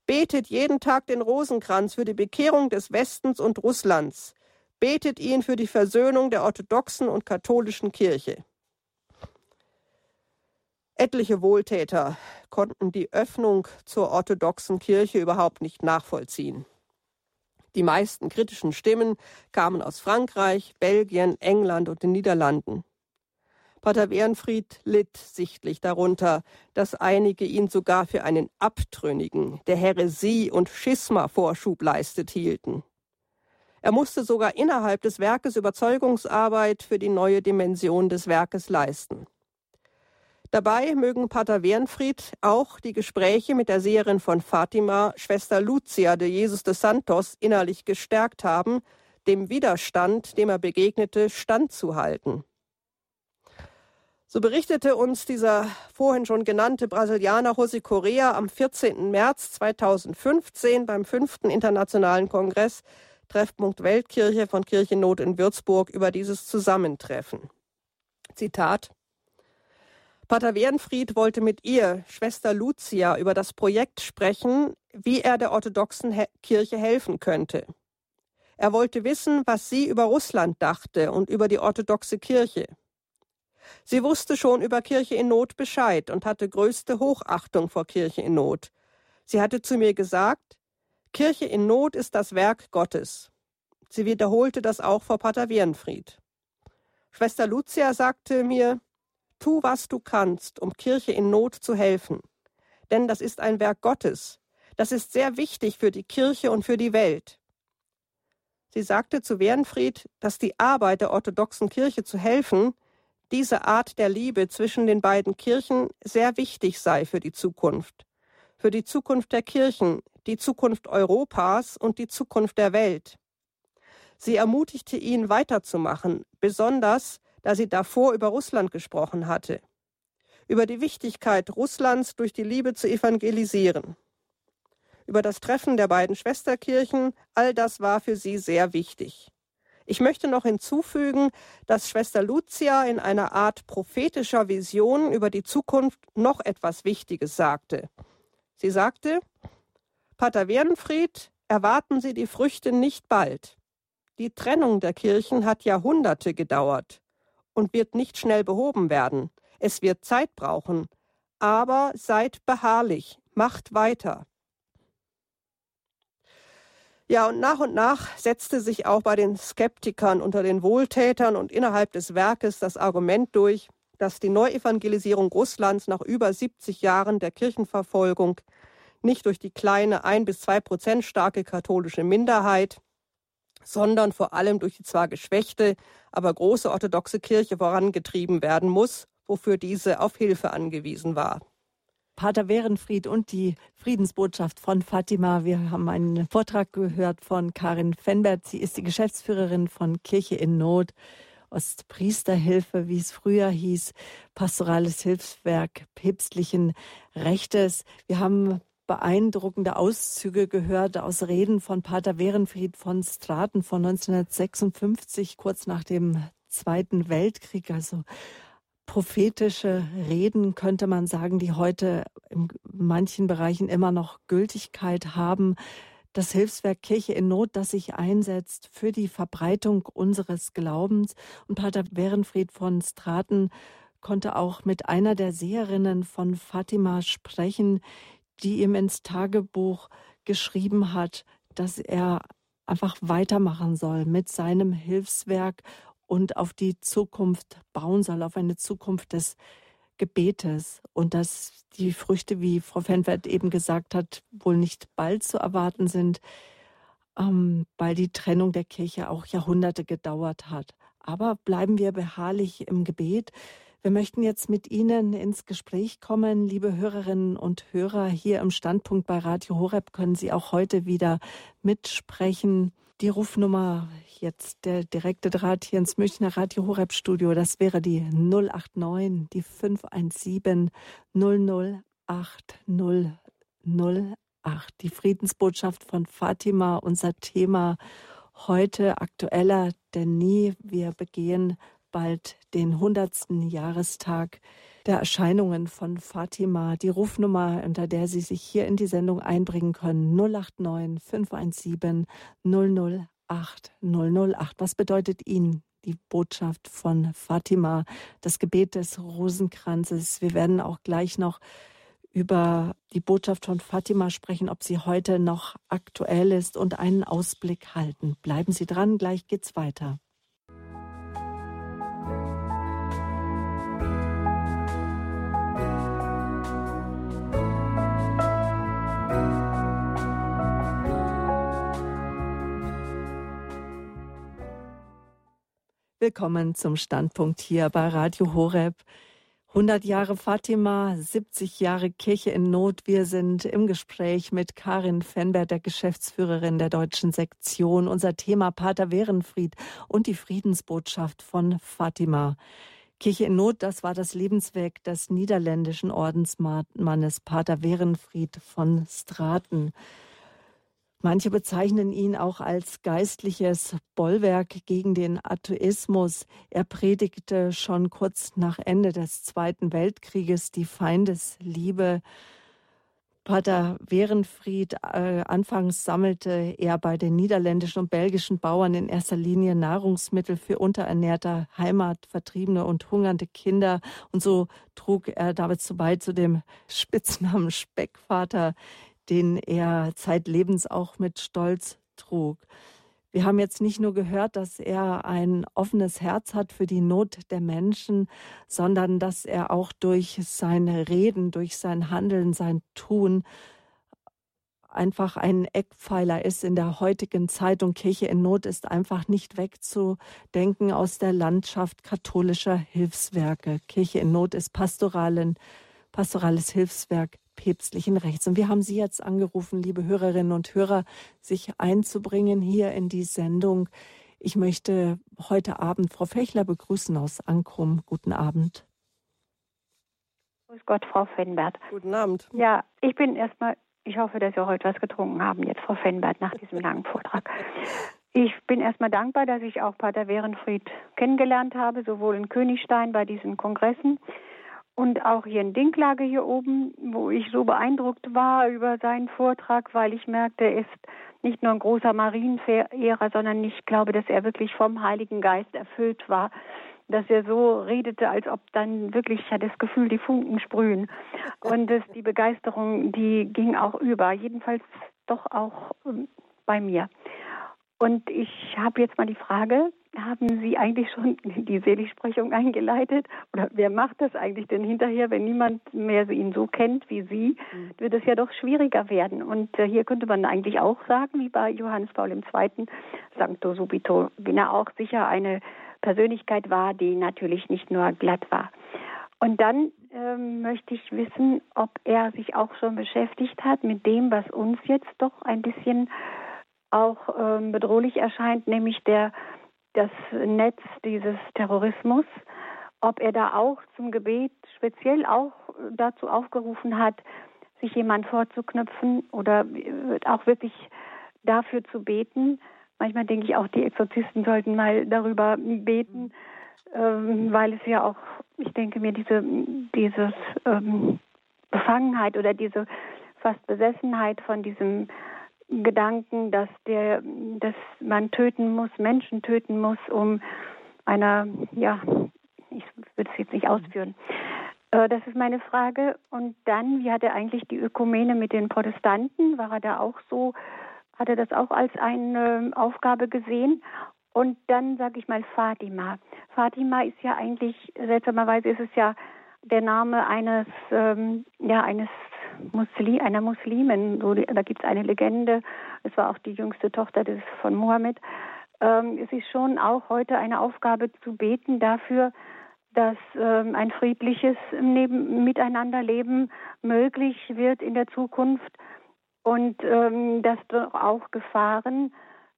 Betet jeden Tag den Rosenkranz für die Bekehrung des Westens und Russlands. Betet ihn für die Versöhnung der orthodoxen und katholischen Kirche. Etliche Wohltäter konnten die Öffnung zur orthodoxen Kirche überhaupt nicht nachvollziehen. Die meisten kritischen Stimmen kamen aus Frankreich, Belgien, England und den Niederlanden. Pater Wernfried litt sichtlich darunter, dass einige ihn sogar für einen Abtrünnigen, der Häresie und Schisma Vorschub leistet hielten. Er musste sogar innerhalb des Werkes Überzeugungsarbeit für die neue Dimension des Werkes leisten. Dabei mögen Pater Wernfried auch die Gespräche mit der Seherin von Fatima, Schwester Lucia de Jesus de Santos, innerlich gestärkt haben, dem Widerstand, dem er begegnete, standzuhalten. So berichtete uns dieser vorhin schon genannte Brasilianer José Correa am 14. März 2015 beim fünften Internationalen Kongress Treffpunkt Weltkirche von Kirchennot in Würzburg über dieses Zusammentreffen. Zitat Pater Wernfried wollte mit ihr, Schwester Lucia, über das Projekt sprechen, wie er der orthodoxen Kirche helfen könnte. Er wollte wissen, was sie über Russland dachte und über die orthodoxe Kirche. Sie wusste schon über Kirche in Not Bescheid und hatte größte Hochachtung vor Kirche in Not. Sie hatte zu mir gesagt, Kirche in Not ist das Werk Gottes. Sie wiederholte das auch vor Pater Wernfried. Schwester Lucia sagte mir, tu, was du kannst, um Kirche in Not zu helfen. Denn das ist ein Werk Gottes. Das ist sehr wichtig für die Kirche und für die Welt. Sie sagte zu Wernfried, dass die Arbeit der orthodoxen Kirche zu helfen diese Art der Liebe zwischen den beiden Kirchen sehr wichtig sei für die Zukunft, für die Zukunft der Kirchen, die Zukunft Europas und die Zukunft der Welt. Sie ermutigte ihn weiterzumachen, besonders da sie davor über Russland gesprochen hatte, über die Wichtigkeit Russlands durch die Liebe zu evangelisieren, über das Treffen der beiden Schwesterkirchen, all das war für sie sehr wichtig. Ich möchte noch hinzufügen, dass Schwester Lucia in einer Art prophetischer Vision über die Zukunft noch etwas Wichtiges sagte. Sie sagte, Pater Wernfried, erwarten Sie die Früchte nicht bald. Die Trennung der Kirchen hat Jahrhunderte gedauert und wird nicht schnell behoben werden. Es wird Zeit brauchen. Aber seid beharrlich, macht weiter. Ja, und nach und nach setzte sich auch bei den Skeptikern unter den Wohltätern und innerhalb des Werkes das Argument durch, dass die Neuevangelisierung Russlands nach über 70 Jahren der Kirchenverfolgung nicht durch die kleine ein bis zwei Prozent starke katholische Minderheit, sondern vor allem durch die zwar geschwächte, aber große orthodoxe Kirche vorangetrieben werden muss, wofür diese auf Hilfe angewiesen war. Pater Werenfried und die Friedensbotschaft von Fatima. Wir haben einen Vortrag gehört von Karin Fenbert. Sie ist die Geschäftsführerin von Kirche in Not, Ostpriesterhilfe, wie es früher hieß, pastorales Hilfswerk päpstlichen Rechtes. Wir haben beeindruckende Auszüge gehört aus Reden von Pater Werenfried von Straten von 1956, kurz nach dem Zweiten Weltkrieg. Also prophetische Reden, könnte man sagen, die heute in manchen Bereichen immer noch Gültigkeit haben. Das Hilfswerk Kirche in Not, das sich einsetzt für die Verbreitung unseres Glaubens. Und Pater Werenfried von Straten konnte auch mit einer der Seherinnen von Fatima sprechen, die ihm ins Tagebuch geschrieben hat, dass er einfach weitermachen soll mit seinem Hilfswerk und auf die Zukunft bauen soll, auf eine Zukunft des Gebetes und dass die Früchte, wie Frau Fenwert eben gesagt hat, wohl nicht bald zu erwarten sind, ähm, weil die Trennung der Kirche auch Jahrhunderte gedauert hat. Aber bleiben wir beharrlich im Gebet. Wir möchten jetzt mit Ihnen ins Gespräch kommen, liebe Hörerinnen und Hörer. Hier im Standpunkt bei Radio Horeb können Sie auch heute wieder mitsprechen. Die Rufnummer jetzt der direkte Draht hier ins Münchner Radio Horeb Studio, das wäre die 089, die 517 008 008. Die Friedensbotschaft von Fatima, unser Thema heute aktueller denn nie. Wir begehen bald den 100. Jahrestag der Erscheinungen von Fatima. Die Rufnummer, unter der Sie sich hier in die Sendung einbringen können, 089 517 008 008. Was bedeutet Ihnen die Botschaft von Fatima, das Gebet des Rosenkranzes? Wir werden auch gleich noch über die Botschaft von Fatima sprechen, ob sie heute noch aktuell ist und einen Ausblick halten. Bleiben Sie dran, gleich geht's weiter. Willkommen zum Standpunkt hier bei Radio Horeb. 100 Jahre Fatima, 70 Jahre Kirche in Not. Wir sind im Gespräch mit Karin Fenbert, der Geschäftsführerin der deutschen Sektion. Unser Thema Pater Werenfried und die Friedensbotschaft von Fatima. Kirche in Not, das war das Lebenswerk des niederländischen Ordensmannes Pater Werenfried von Straten. Manche bezeichnen ihn auch als geistliches Bollwerk gegen den Atheismus. Er predigte schon kurz nach Ende des Zweiten Weltkrieges die Feindesliebe. Pater Werenfried, äh, anfangs sammelte er bei den niederländischen und belgischen Bauern in erster Linie Nahrungsmittel für unterernährte Heimatvertriebene und hungernde Kinder. Und so trug er damit bei zu dem Spitznamen Speckvater den er zeitlebens auch mit Stolz trug. Wir haben jetzt nicht nur gehört, dass er ein offenes Herz hat für die Not der Menschen, sondern dass er auch durch seine Reden, durch sein Handeln, sein Tun einfach ein Eckpfeiler ist in der heutigen Zeit und Kirche in Not ist einfach nicht wegzudenken aus der Landschaft katholischer Hilfswerke. Kirche in Not ist pastoralen, pastorales Hilfswerk päpstlichen Rechts. Und wir haben Sie jetzt angerufen, liebe Hörerinnen und Hörer, sich einzubringen hier in die Sendung. Ich möchte heute Abend Frau Fechler begrüßen aus Ankrum. Guten Abend. Grüß Gott, Frau Fennbert. Guten Abend. Ja, ich bin erstmal, ich hoffe, dass Sie heute was getrunken haben, jetzt Frau Fennbert, nach diesem langen Vortrag. Ich bin erstmal dankbar, dass ich auch Pater Werenfried kennengelernt habe, sowohl in Königstein bei diesen Kongressen Und auch hier in Dinklage hier oben, wo ich so beeindruckt war über seinen Vortrag, weil ich merkte, er ist nicht nur ein großer Marienverehrer, sondern ich glaube, dass er wirklich vom Heiligen Geist erfüllt war, dass er so redete, als ob dann wirklich, ich hatte das Gefühl, die Funken sprühen. Und das, die Begeisterung, die ging auch über, jedenfalls doch auch ähm, bei mir. Und ich habe jetzt mal die Frage, haben Sie eigentlich schon die Seligsprechung eingeleitet? Oder wer macht das eigentlich denn hinterher, wenn niemand mehr ihn so kennt wie Sie? Mhm. Wird es ja doch schwieriger werden. Und äh, hier könnte man eigentlich auch sagen, wie bei Johannes Paul II., Sancto Subito, wenn er auch sicher eine Persönlichkeit war, die natürlich nicht nur glatt war. Und dann ähm, möchte ich wissen, ob er sich auch schon beschäftigt hat mit dem, was uns jetzt doch ein bisschen auch ähm, bedrohlich erscheint, nämlich der das Netz dieses Terrorismus, ob er da auch zum Gebet speziell auch dazu aufgerufen hat, sich jemand vorzuknüpfen oder auch wirklich dafür zu beten. Manchmal denke ich auch, die Exorzisten sollten mal darüber beten, ähm, weil es ja auch, ich denke mir, diese dieses ähm, Befangenheit oder diese fast Besessenheit von diesem Gedanken, dass der, dass man töten muss, Menschen töten muss, um einer, ja, ich würde es jetzt nicht ausführen. Äh, das ist meine Frage. Und dann, wie hat er eigentlich die Ökumene mit den Protestanten? War er da auch so, hat er das auch als eine Aufgabe gesehen? Und dann sage ich mal Fatima. Fatima ist ja eigentlich, seltsamerweise ist es ja der Name eines, ähm, ja, eines Muslim, einer Muslimin. So, da gibt es eine Legende. Es war auch die jüngste Tochter des, von Mohammed. Ähm, es ist schon auch heute eine Aufgabe zu beten dafür, dass ähm, ein friedliches Neben Miteinanderleben möglich wird in der Zukunft und ähm, dass doch auch Gefahren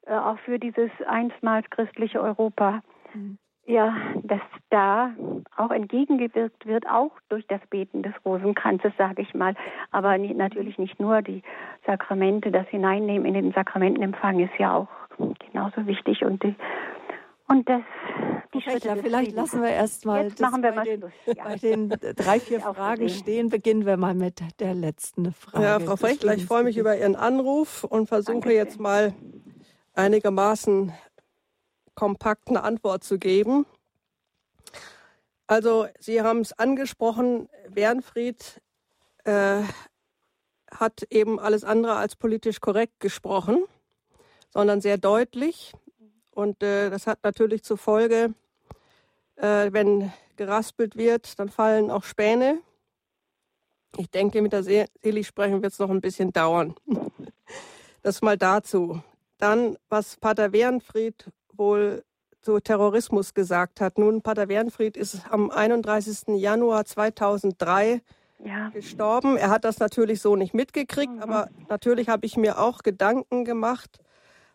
äh, auch für dieses einstmals christliche Europa mhm ja, dass da auch entgegengewirkt wird, auch durch das Beten des Rosenkranzes, sage ich mal. Aber natürlich nicht nur die Sakramente, das Hineinnehmen in den Sakramentenempfang ist ja auch genauso wichtig und die, und das die Schritte ja, vielleicht Friedens. lassen wir erst mal, machen wir bei, mal den, ja. bei den drei, vier Fragen stehen. Beginnen wir mal mit der letzten Frage. Ja, Frau Frechler, ich freue mich über Ihren Anruf und versuche Dankeschön. jetzt mal einigermaßen kompakt eine Antwort zu geben. Also Sie haben es angesprochen, Wernfried äh, hat eben alles andere als politisch korrekt gesprochen, sondern sehr deutlich. Und äh, das hat natürlich zur Folge, äh, wenn geraspelt wird, dann fallen auch Späne. Ich denke, mit der Seligsprechung wird es noch ein bisschen dauern. Das mal dazu. Dann, was Pater Wernfried wohl zu Terrorismus gesagt hat. Nun, Pater Wernfried ist am 31. Januar 2003 ja. gestorben. Er hat das natürlich so nicht mitgekriegt, mhm. aber natürlich habe ich mir auch Gedanken gemacht,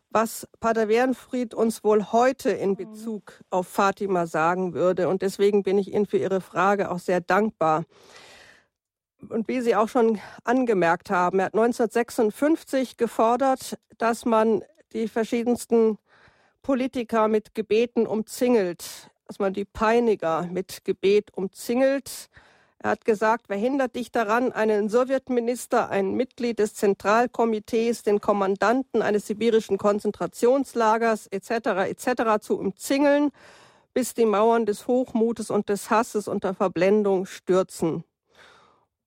was Pater Wernfried uns wohl heute in mhm. Bezug auf Fatima sagen würde. Und deswegen bin ich Ihnen für Ihre Frage auch sehr dankbar. Und wie Sie auch schon angemerkt haben, er hat 1956 gefordert, dass man die verschiedensten Politiker mit Gebeten umzingelt, dass man die Peiniger mit Gebet umzingelt. Er hat gesagt, wer hindert dich daran, einen Sowjetminister, ein Mitglied des Zentralkomitees, den Kommandanten eines sibirischen Konzentrationslagers etc. etc. zu umzingeln, bis die Mauern des Hochmutes und des Hasses unter Verblendung stürzen.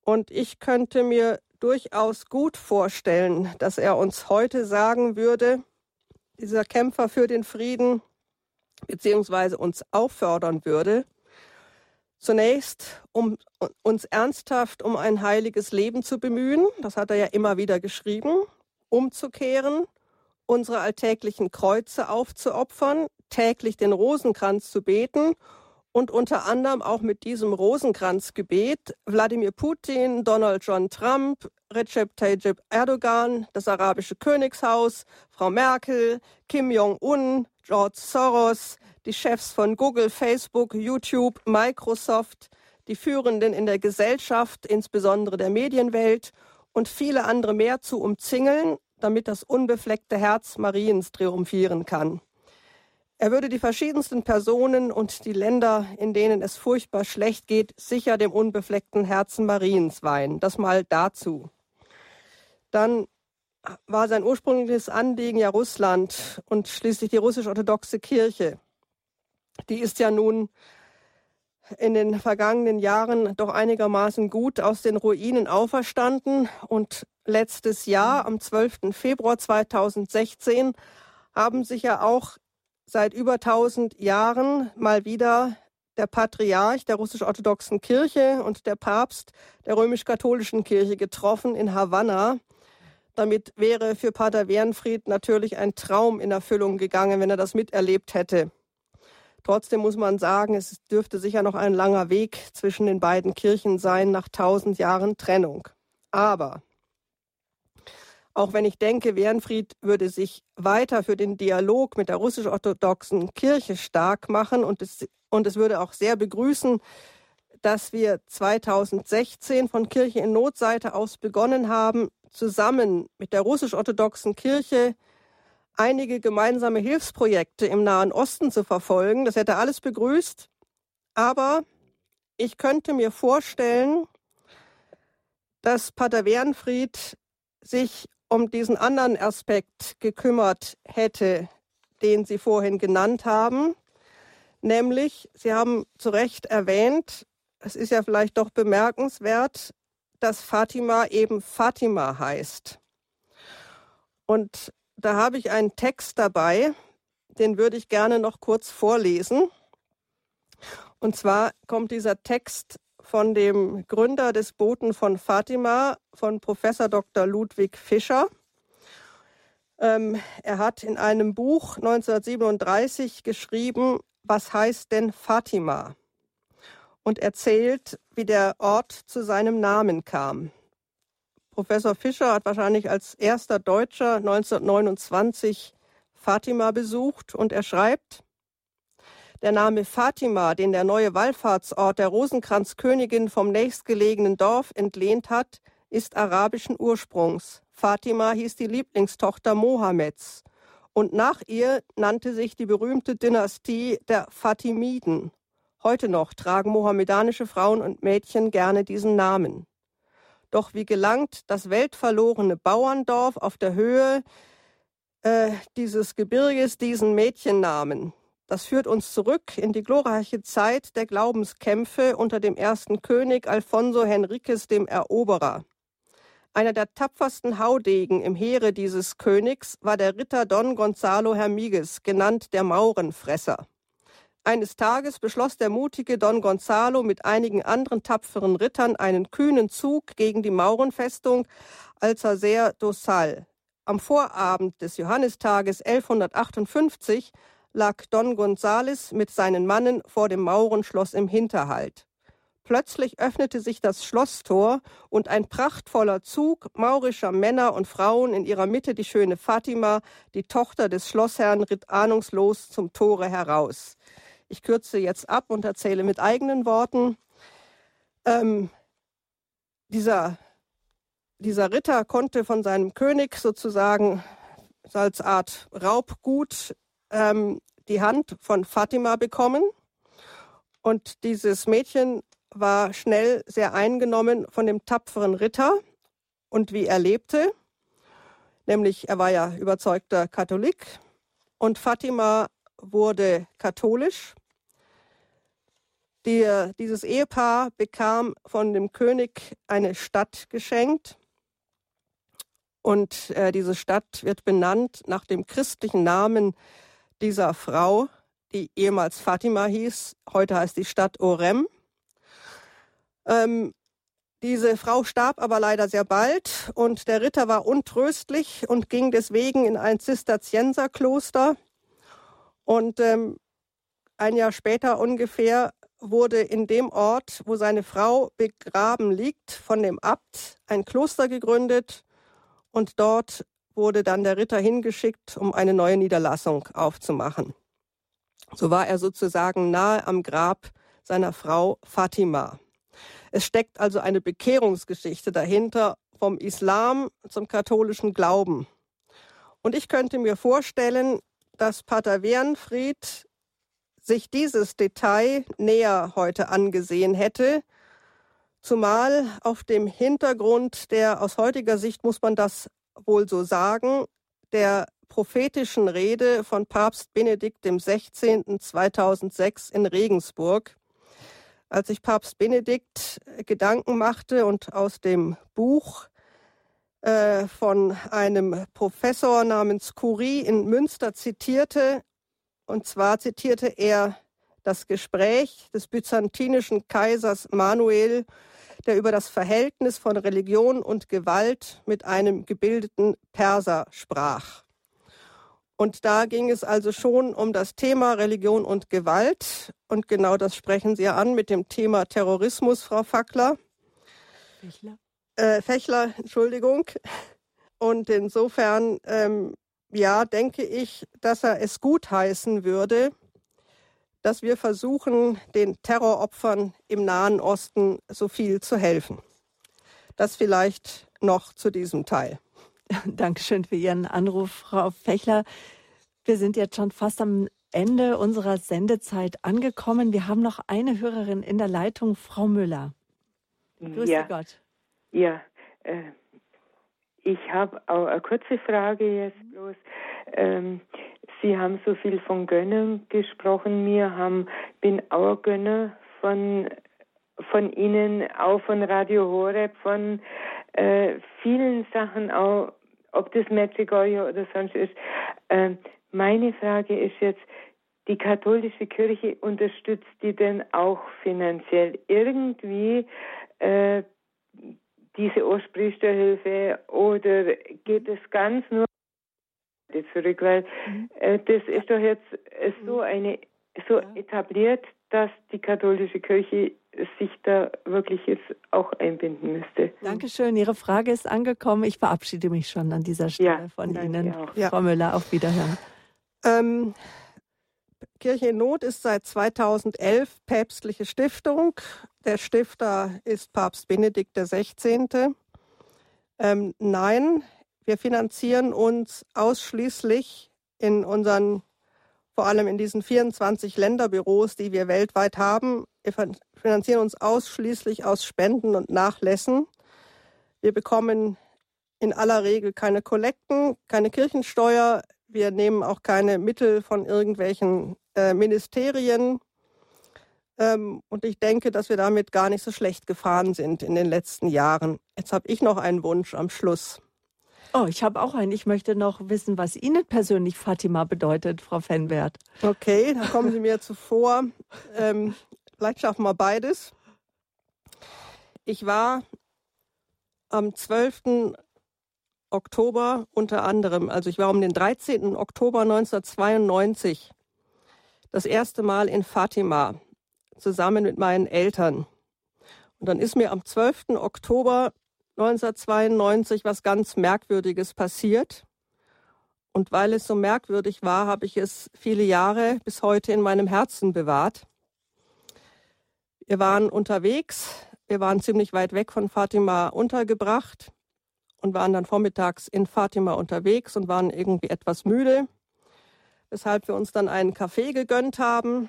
Und ich könnte mir durchaus gut vorstellen, dass er uns heute sagen würde, dieser Kämpfer für den Frieden beziehungsweise uns auffordern würde, zunächst um uns ernsthaft um ein heiliges Leben zu bemühen, das hat er ja immer wieder geschrieben, umzukehren, unsere alltäglichen Kreuze aufzuopfern, täglich den Rosenkranz zu beten und unter anderem auch mit diesem Rosenkranzgebet Wladimir Putin, Donald John Trump, Recep Tayyip Erdogan, das arabische Königshaus, Frau Merkel, Kim Jong-un, George Soros, die Chefs von Google, Facebook, YouTube, Microsoft, die Führenden in der Gesellschaft, insbesondere der Medienwelt und viele andere mehr zu umzingeln, damit das unbefleckte Herz Mariens triumphieren kann. Er würde die verschiedensten Personen und die Länder, in denen es furchtbar schlecht geht, sicher dem unbefleckten Herzen Mariens weihen. Das mal dazu. Dann war sein ursprüngliches Anliegen ja Russland und schließlich die russisch-orthodoxe Kirche. Die ist ja nun in den vergangenen Jahren doch einigermaßen gut aus den Ruinen auferstanden und letztes Jahr am 12. Februar 2016 haben sich ja auch seit über 1000 Jahren mal wieder der Patriarch der russisch-orthodoxen Kirche und der Papst der römisch-katholischen Kirche getroffen in Havanna. Damit wäre für Pater Wernfried natürlich ein Traum in Erfüllung gegangen, wenn er das miterlebt hätte. Trotzdem muss man sagen, es dürfte sicher noch ein langer Weg zwischen den beiden Kirchen sein nach tausend Jahren Trennung. Aber auch wenn ich denke, Wernfried würde sich weiter für den Dialog mit der russisch-orthodoxen Kirche stark machen und es, und es würde auch sehr begrüßen, dass wir 2016 von Kirche in Notseite aus begonnen haben, zusammen mit der russisch-orthodoxen Kirche einige gemeinsame Hilfsprojekte im Nahen Osten zu verfolgen. Das hätte alles begrüßt. Aber ich könnte mir vorstellen, dass Pater Wernfried sich um diesen anderen Aspekt gekümmert hätte, den Sie vorhin genannt haben, nämlich, Sie haben zu Recht erwähnt, es ist ja vielleicht doch bemerkenswert, dass Fatima eben Fatima heißt. Und da habe ich einen Text dabei, den würde ich gerne noch kurz vorlesen. Und zwar kommt dieser Text von dem Gründer des Boten von Fatima, von Professor Dr. Ludwig Fischer. Ähm, er hat in einem Buch 1937 geschrieben, was heißt denn Fatima? Und erzählt, wie der Ort zu seinem Namen kam. Professor Fischer hat wahrscheinlich als erster Deutscher 1929 Fatima besucht und er schreibt, der Name Fatima, den der neue Wallfahrtsort der Rosenkranzkönigin vom nächstgelegenen Dorf entlehnt hat, ist arabischen Ursprungs. Fatima hieß die Lieblingstochter Mohammeds und nach ihr nannte sich die berühmte Dynastie der Fatimiden. Heute noch tragen mohammedanische Frauen und Mädchen gerne diesen Namen. Doch wie gelangt das weltverlorene Bauerndorf auf der Höhe äh, dieses Gebirges diesen Mädchennamen? Das führt uns zurück in die glorreiche Zeit der Glaubenskämpfe unter dem ersten König Alfonso Henriques dem Eroberer. Einer der tapfersten Haudegen im Heere dieses Königs war der Ritter Don Gonzalo Hermigues, genannt der Maurenfresser. Eines Tages beschloss der mutige Don Gonzalo mit einigen anderen tapferen Rittern einen kühnen Zug gegen die Maurenfestung Alsacer do Sal. Am Vorabend des Johannistages 1158 lag Don Gonzales mit seinen Mannen vor dem Maurenschloss im Hinterhalt. Plötzlich öffnete sich das Schlosstor und ein prachtvoller Zug maurischer Männer und Frauen, in ihrer Mitte die schöne Fatima, die Tochter des Schlossherrn, ritt ahnungslos zum Tore heraus. Ich kürze jetzt ab und erzähle mit eigenen Worten. Ähm, dieser, dieser Ritter konnte von seinem König sozusagen als Art Raubgut ähm, die Hand von Fatima bekommen. Und dieses Mädchen war schnell sehr eingenommen von dem tapferen Ritter und wie er lebte. Nämlich, er war ja überzeugter Katholik. Und Fatima wurde katholisch. Die, dieses Ehepaar bekam von dem König eine Stadt geschenkt. Und äh, diese Stadt wird benannt nach dem christlichen Namen dieser Frau, die ehemals Fatima hieß. Heute heißt die Stadt Orem. Ähm, diese Frau starb aber leider sehr bald und der Ritter war untröstlich und ging deswegen in ein Zisterzienserkloster. Und ähm, ein Jahr später ungefähr wurde in dem Ort, wo seine Frau begraben liegt, von dem Abt ein Kloster gegründet und dort wurde dann der Ritter hingeschickt, um eine neue Niederlassung aufzumachen. So war er sozusagen nahe am Grab seiner Frau Fatima. Es steckt also eine Bekehrungsgeschichte dahinter vom Islam zum katholischen Glauben. Und ich könnte mir vorstellen, dass Pater Wernfried sich dieses Detail näher heute angesehen hätte, zumal auf dem Hintergrund der aus heutiger Sicht muss man das wohl so sagen, der prophetischen Rede von Papst Benedikt XVI. 2006 in Regensburg, als sich Papst Benedikt Gedanken machte und aus dem Buch äh, von einem Professor namens Curie in Münster zitierte, und zwar zitierte er das Gespräch des byzantinischen Kaisers Manuel, der über das Verhältnis von Religion und Gewalt mit einem gebildeten Perser sprach. Und da ging es also schon um das Thema Religion und Gewalt. Und genau das sprechen Sie ja an mit dem Thema Terrorismus, Frau Fackler. Fechler. Äh, Fechler, Entschuldigung. Und insofern, ähm, ja, denke ich, dass er es gut heißen würde, dass wir versuchen, den Terroropfern im Nahen Osten so viel zu helfen. Das vielleicht noch zu diesem Teil. Dankeschön für Ihren Anruf, Frau Fechler. Wir sind jetzt schon fast am Ende unserer Sendezeit angekommen. Wir haben noch eine Hörerin in der Leitung, Frau Müller. Grüß ja. Gott. Ja, äh, ich habe auch eine kurze Frage jetzt bloß. Ähm, Sie haben so viel von Gönnern gesprochen. Wir haben, bin auch Gönner von von Ihnen, auch von Radio Horeb, von äh, vielen Sachen, auch ob das Medjugorje oder sonst ist. Äh, meine Frage ist jetzt, die katholische Kirche unterstützt die denn auch finanziell irgendwie äh, diese Ostpriesterhilfe oder geht es ganz nur zurück, weil mhm. äh, das ist doch jetzt äh, so eine so ja. etabliert, dass die katholische Kirche sich da wirklich jetzt auch einbinden müsste. Dankeschön. Ihre Frage ist angekommen. Ich verabschiede mich schon an dieser Stelle ja, von Ihnen. Ja. Frau Müller, auf Wiederhören. Ähm, Kirche in Not ist seit 2011 päpstliche Stiftung. Der Stifter ist Papst Benedikt XVI. Ähm, nein, wir finanzieren uns ausschließlich in unseren vor allem in diesen 24 Länderbüros, die wir weltweit haben. Wir finanzieren uns ausschließlich aus Spenden und Nachlässen. Wir bekommen in aller Regel keine Kollekten, keine Kirchensteuer. Wir nehmen auch keine Mittel von irgendwelchen äh, Ministerien. Ähm, und ich denke, dass wir damit gar nicht so schlecht gefahren sind in den letzten Jahren. Jetzt habe ich noch einen Wunsch am Schluss. Oh, ich habe auch einen. Ich möchte noch wissen, was Ihnen persönlich Fatima bedeutet, Frau Fenwert. Okay, da kommen Sie mir zuvor. Ähm, vielleicht schaffen wir beides. Ich war am 12. Oktober unter anderem, also ich war um den 13. Oktober 1992 das erste Mal in Fatima zusammen mit meinen Eltern. Und dann ist mir am 12. Oktober 1992 was ganz Merkwürdiges passiert. Und weil es so merkwürdig war, habe ich es viele Jahre bis heute in meinem Herzen bewahrt. Wir waren unterwegs, wir waren ziemlich weit weg von Fatima untergebracht und waren dann vormittags in Fatima unterwegs und waren irgendwie etwas müde, weshalb wir uns dann einen Kaffee gegönnt haben.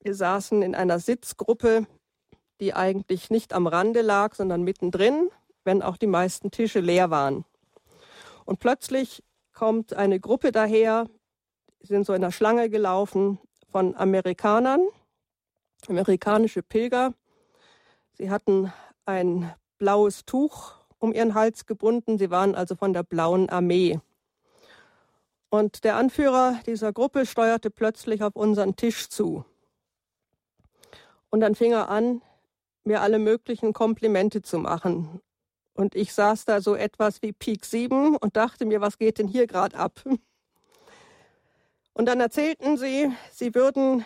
Wir saßen in einer Sitzgruppe, die eigentlich nicht am Rande lag, sondern mittendrin wenn auch die meisten Tische leer waren. Und plötzlich kommt eine Gruppe daher, sind so in der Schlange gelaufen von Amerikanern, amerikanische Pilger. Sie hatten ein blaues Tuch um ihren Hals gebunden. Sie waren also von der blauen Armee. Und der Anführer dieser Gruppe steuerte plötzlich auf unseren Tisch zu. Und dann fing er an, mir alle möglichen Komplimente zu machen. Und ich saß da so etwas wie Peak 7 und dachte mir, was geht denn hier gerade ab? Und dann erzählten sie, sie würden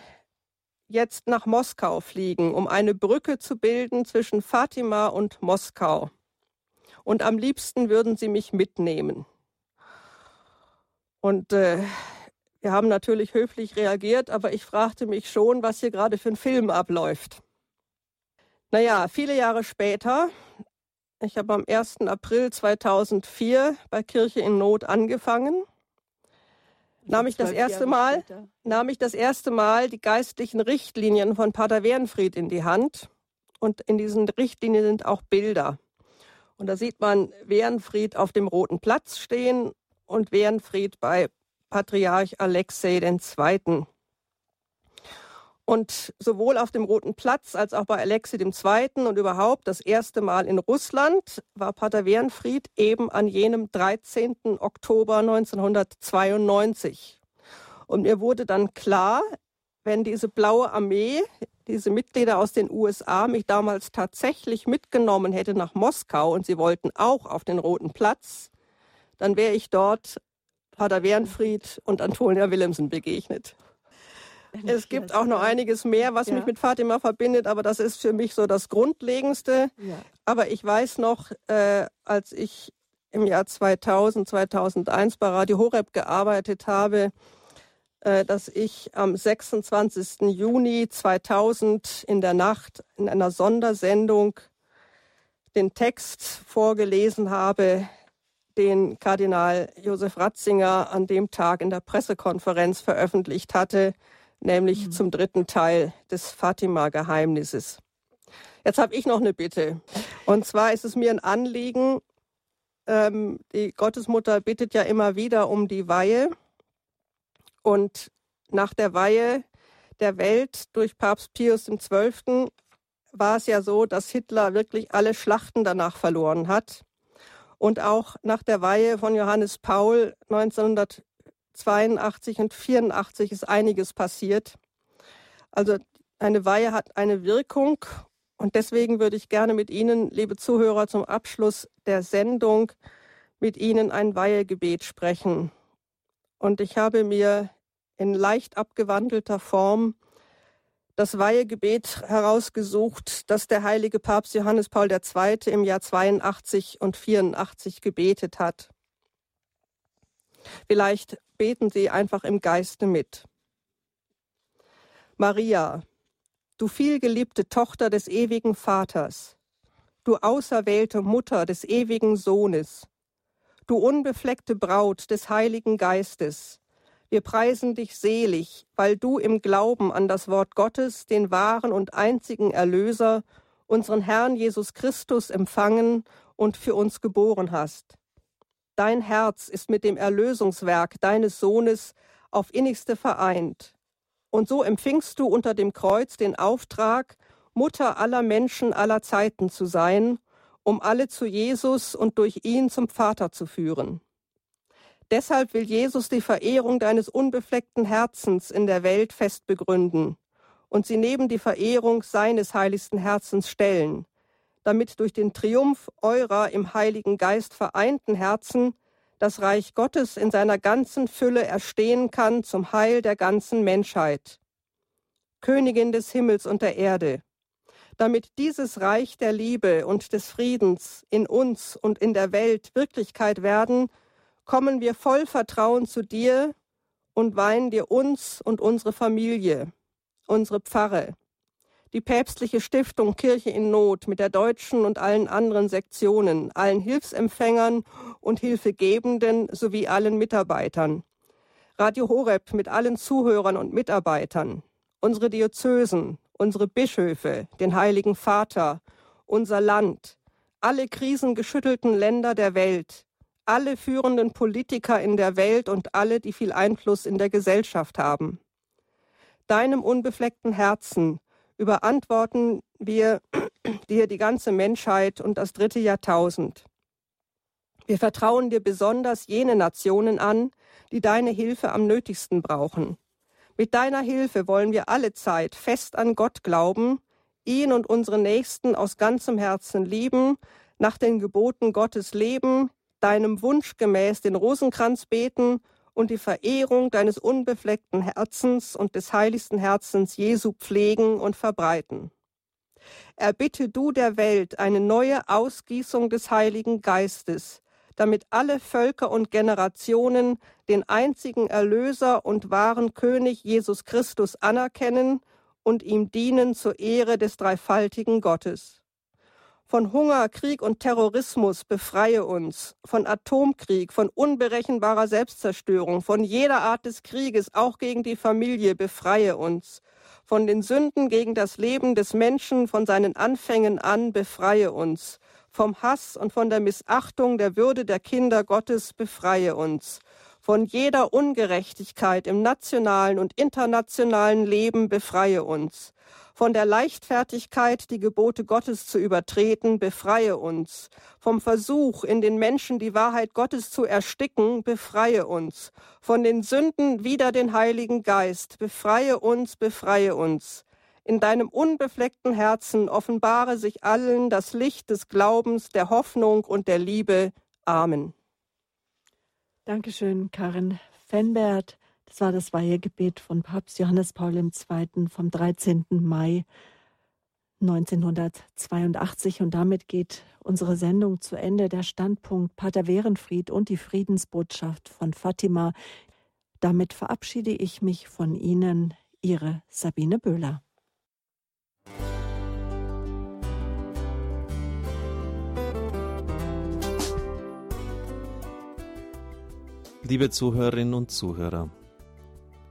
jetzt nach Moskau fliegen, um eine Brücke zu bilden zwischen Fatima und Moskau. Und am liebsten würden sie mich mitnehmen. Und äh, wir haben natürlich höflich reagiert, aber ich fragte mich schon, was hier gerade für ein Film abläuft. Naja, viele Jahre später, ich habe am 1. April 2004 bei Kirche in Not angefangen. nahm ich das erste Mal, nahm ich das erste Mal die geistlichen Richtlinien von Pater Wernfried in die Hand. Und in diesen Richtlinien sind auch Bilder. Und da sieht man Wernfried auf dem Roten Platz stehen und Wernfried bei Patriarch Alexei II. Und sowohl auf dem Roten Platz als auch bei Alexei II. und überhaupt das erste Mal in Russland war Pater Wernfried eben an jenem 13. Oktober 1992. Und mir wurde dann klar, wenn diese blaue Armee, diese Mitglieder aus den USA mich damals tatsächlich mitgenommen hätte nach Moskau und sie wollten auch auf den Roten Platz, dann wäre ich dort Pater Wernfried und Antonia Willemsen begegnet. Es gibt auch noch einiges mehr, was ja. mich mit Fatima verbindet, aber das ist für mich so das Grundlegendste. Ja. Aber ich weiß noch, äh, als ich im Jahr 2000, 2001 bei Radio Horeb gearbeitet habe, äh, dass ich am 26. Juni 2000 in der Nacht in einer Sondersendung den Text vorgelesen habe, den Kardinal Josef Ratzinger an dem Tag in der Pressekonferenz veröffentlicht hatte, nämlich mhm. zum dritten Teil des Fatima-Geheimnisses. Jetzt habe ich noch eine Bitte. Und zwar ist es mir ein Anliegen, ähm, die Gottesmutter bittet ja immer wieder um die Weihe. Und nach der Weihe der Welt durch Papst Pius XII. war es ja so, dass Hitler wirklich alle Schlachten danach verloren hat. Und auch nach der Weihe von Johannes Paul 1900 82 und 84 ist einiges passiert. Also eine Weihe hat eine Wirkung und deswegen würde ich gerne mit Ihnen, liebe Zuhörer, zum Abschluss der Sendung mit Ihnen ein Weihegebet sprechen. Und ich habe mir in leicht abgewandelter Form das Weihegebet herausgesucht, das der heilige Papst Johannes Paul II. im Jahr 82 und 84 gebetet hat. Vielleicht beten Sie einfach im Geiste mit. Maria, du vielgeliebte Tochter des ewigen Vaters, du auserwählte Mutter des ewigen Sohnes, du unbefleckte Braut des Heiligen Geistes, wir preisen dich selig, weil du im Glauben an das Wort Gottes, den wahren und einzigen Erlöser, unseren Herrn Jesus Christus empfangen und für uns geboren hast. Dein Herz ist mit dem Erlösungswerk deines Sohnes auf innigste vereint. Und so empfingst du unter dem Kreuz den Auftrag, Mutter aller Menschen aller Zeiten zu sein, um alle zu Jesus und durch ihn zum Vater zu führen. Deshalb will Jesus die Verehrung deines unbefleckten Herzens in der Welt fest begründen und sie neben die Verehrung seines heiligsten Herzens stellen, damit durch den Triumph eurer im Heiligen Geist vereinten Herzen das Reich Gottes in seiner ganzen Fülle erstehen kann zum Heil der ganzen Menschheit. Königin des Himmels und der Erde, damit dieses Reich der Liebe und des Friedens in uns und in der Welt Wirklichkeit werden, kommen wir voll Vertrauen zu dir und weihen dir uns und unsere Familie, unsere Pfarre, die päpstliche Stiftung Kirche in Not mit der deutschen und allen anderen Sektionen, allen Hilfsempfängern und Hilfegebenden sowie allen Mitarbeitern. Radio Horeb mit allen Zuhörern und Mitarbeitern, unsere Diözesen, unsere Bischöfe, den Heiligen Vater, unser Land, alle krisengeschüttelten Länder der Welt, alle führenden Politiker in der Welt und alle, die viel Einfluss in der Gesellschaft haben. Deinem unbefleckten Herzen überantworten wir dir die ganze Menschheit und das dritte Jahrtausend. Wir vertrauen dir besonders jene Nationen an, die deine Hilfe am nötigsten brauchen. Mit deiner Hilfe wollen wir alle Zeit fest an Gott glauben, ihn und unsere Nächsten aus ganzem Herzen lieben, nach den Geboten Gottes leben, deinem Wunsch gemäß den Rosenkranz beten und die Verehrung deines unbefleckten Herzens und des heiligsten Herzens Jesu pflegen und verbreiten. Erbitte du der Welt eine neue Ausgießung des Heiligen Geistes, damit alle Völker und Generationen den einzigen Erlöser und wahren König Jesus Christus anerkennen und ihm dienen zur Ehre des dreifaltigen Gottes. Von Hunger, Krieg und Terrorismus befreie uns. Von Atomkrieg, von unberechenbarer Selbstzerstörung, von jeder Art des Krieges, auch gegen die Familie, befreie uns. Von den Sünden gegen das Leben des Menschen, von seinen Anfängen an, befreie uns. Vom Hass und von der Missachtung der Würde der Kinder Gottes, befreie uns. Von jeder Ungerechtigkeit im nationalen und internationalen Leben, befreie uns von der Leichtfertigkeit, die Gebote Gottes zu übertreten, befreie uns. Vom Versuch, in den Menschen die Wahrheit Gottes zu ersticken, befreie uns. Von den Sünden wider den Heiligen Geist, befreie uns, befreie uns. In deinem unbefleckten Herzen offenbare sich allen das Licht des Glaubens, der Hoffnung und der Liebe. Amen. Dankeschön, Karin Fenbert. Das war das Weihegebet von Papst Johannes Paul II. vom 13. Mai 1982. Und damit geht unsere Sendung zu Ende. Der Standpunkt Pater Werenfried und die Friedensbotschaft von Fatima. Damit verabschiede ich mich von Ihnen, Ihre Sabine Böhler. Liebe Zuhörerinnen und Zuhörer,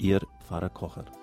Ihr Pfarrer Kocher.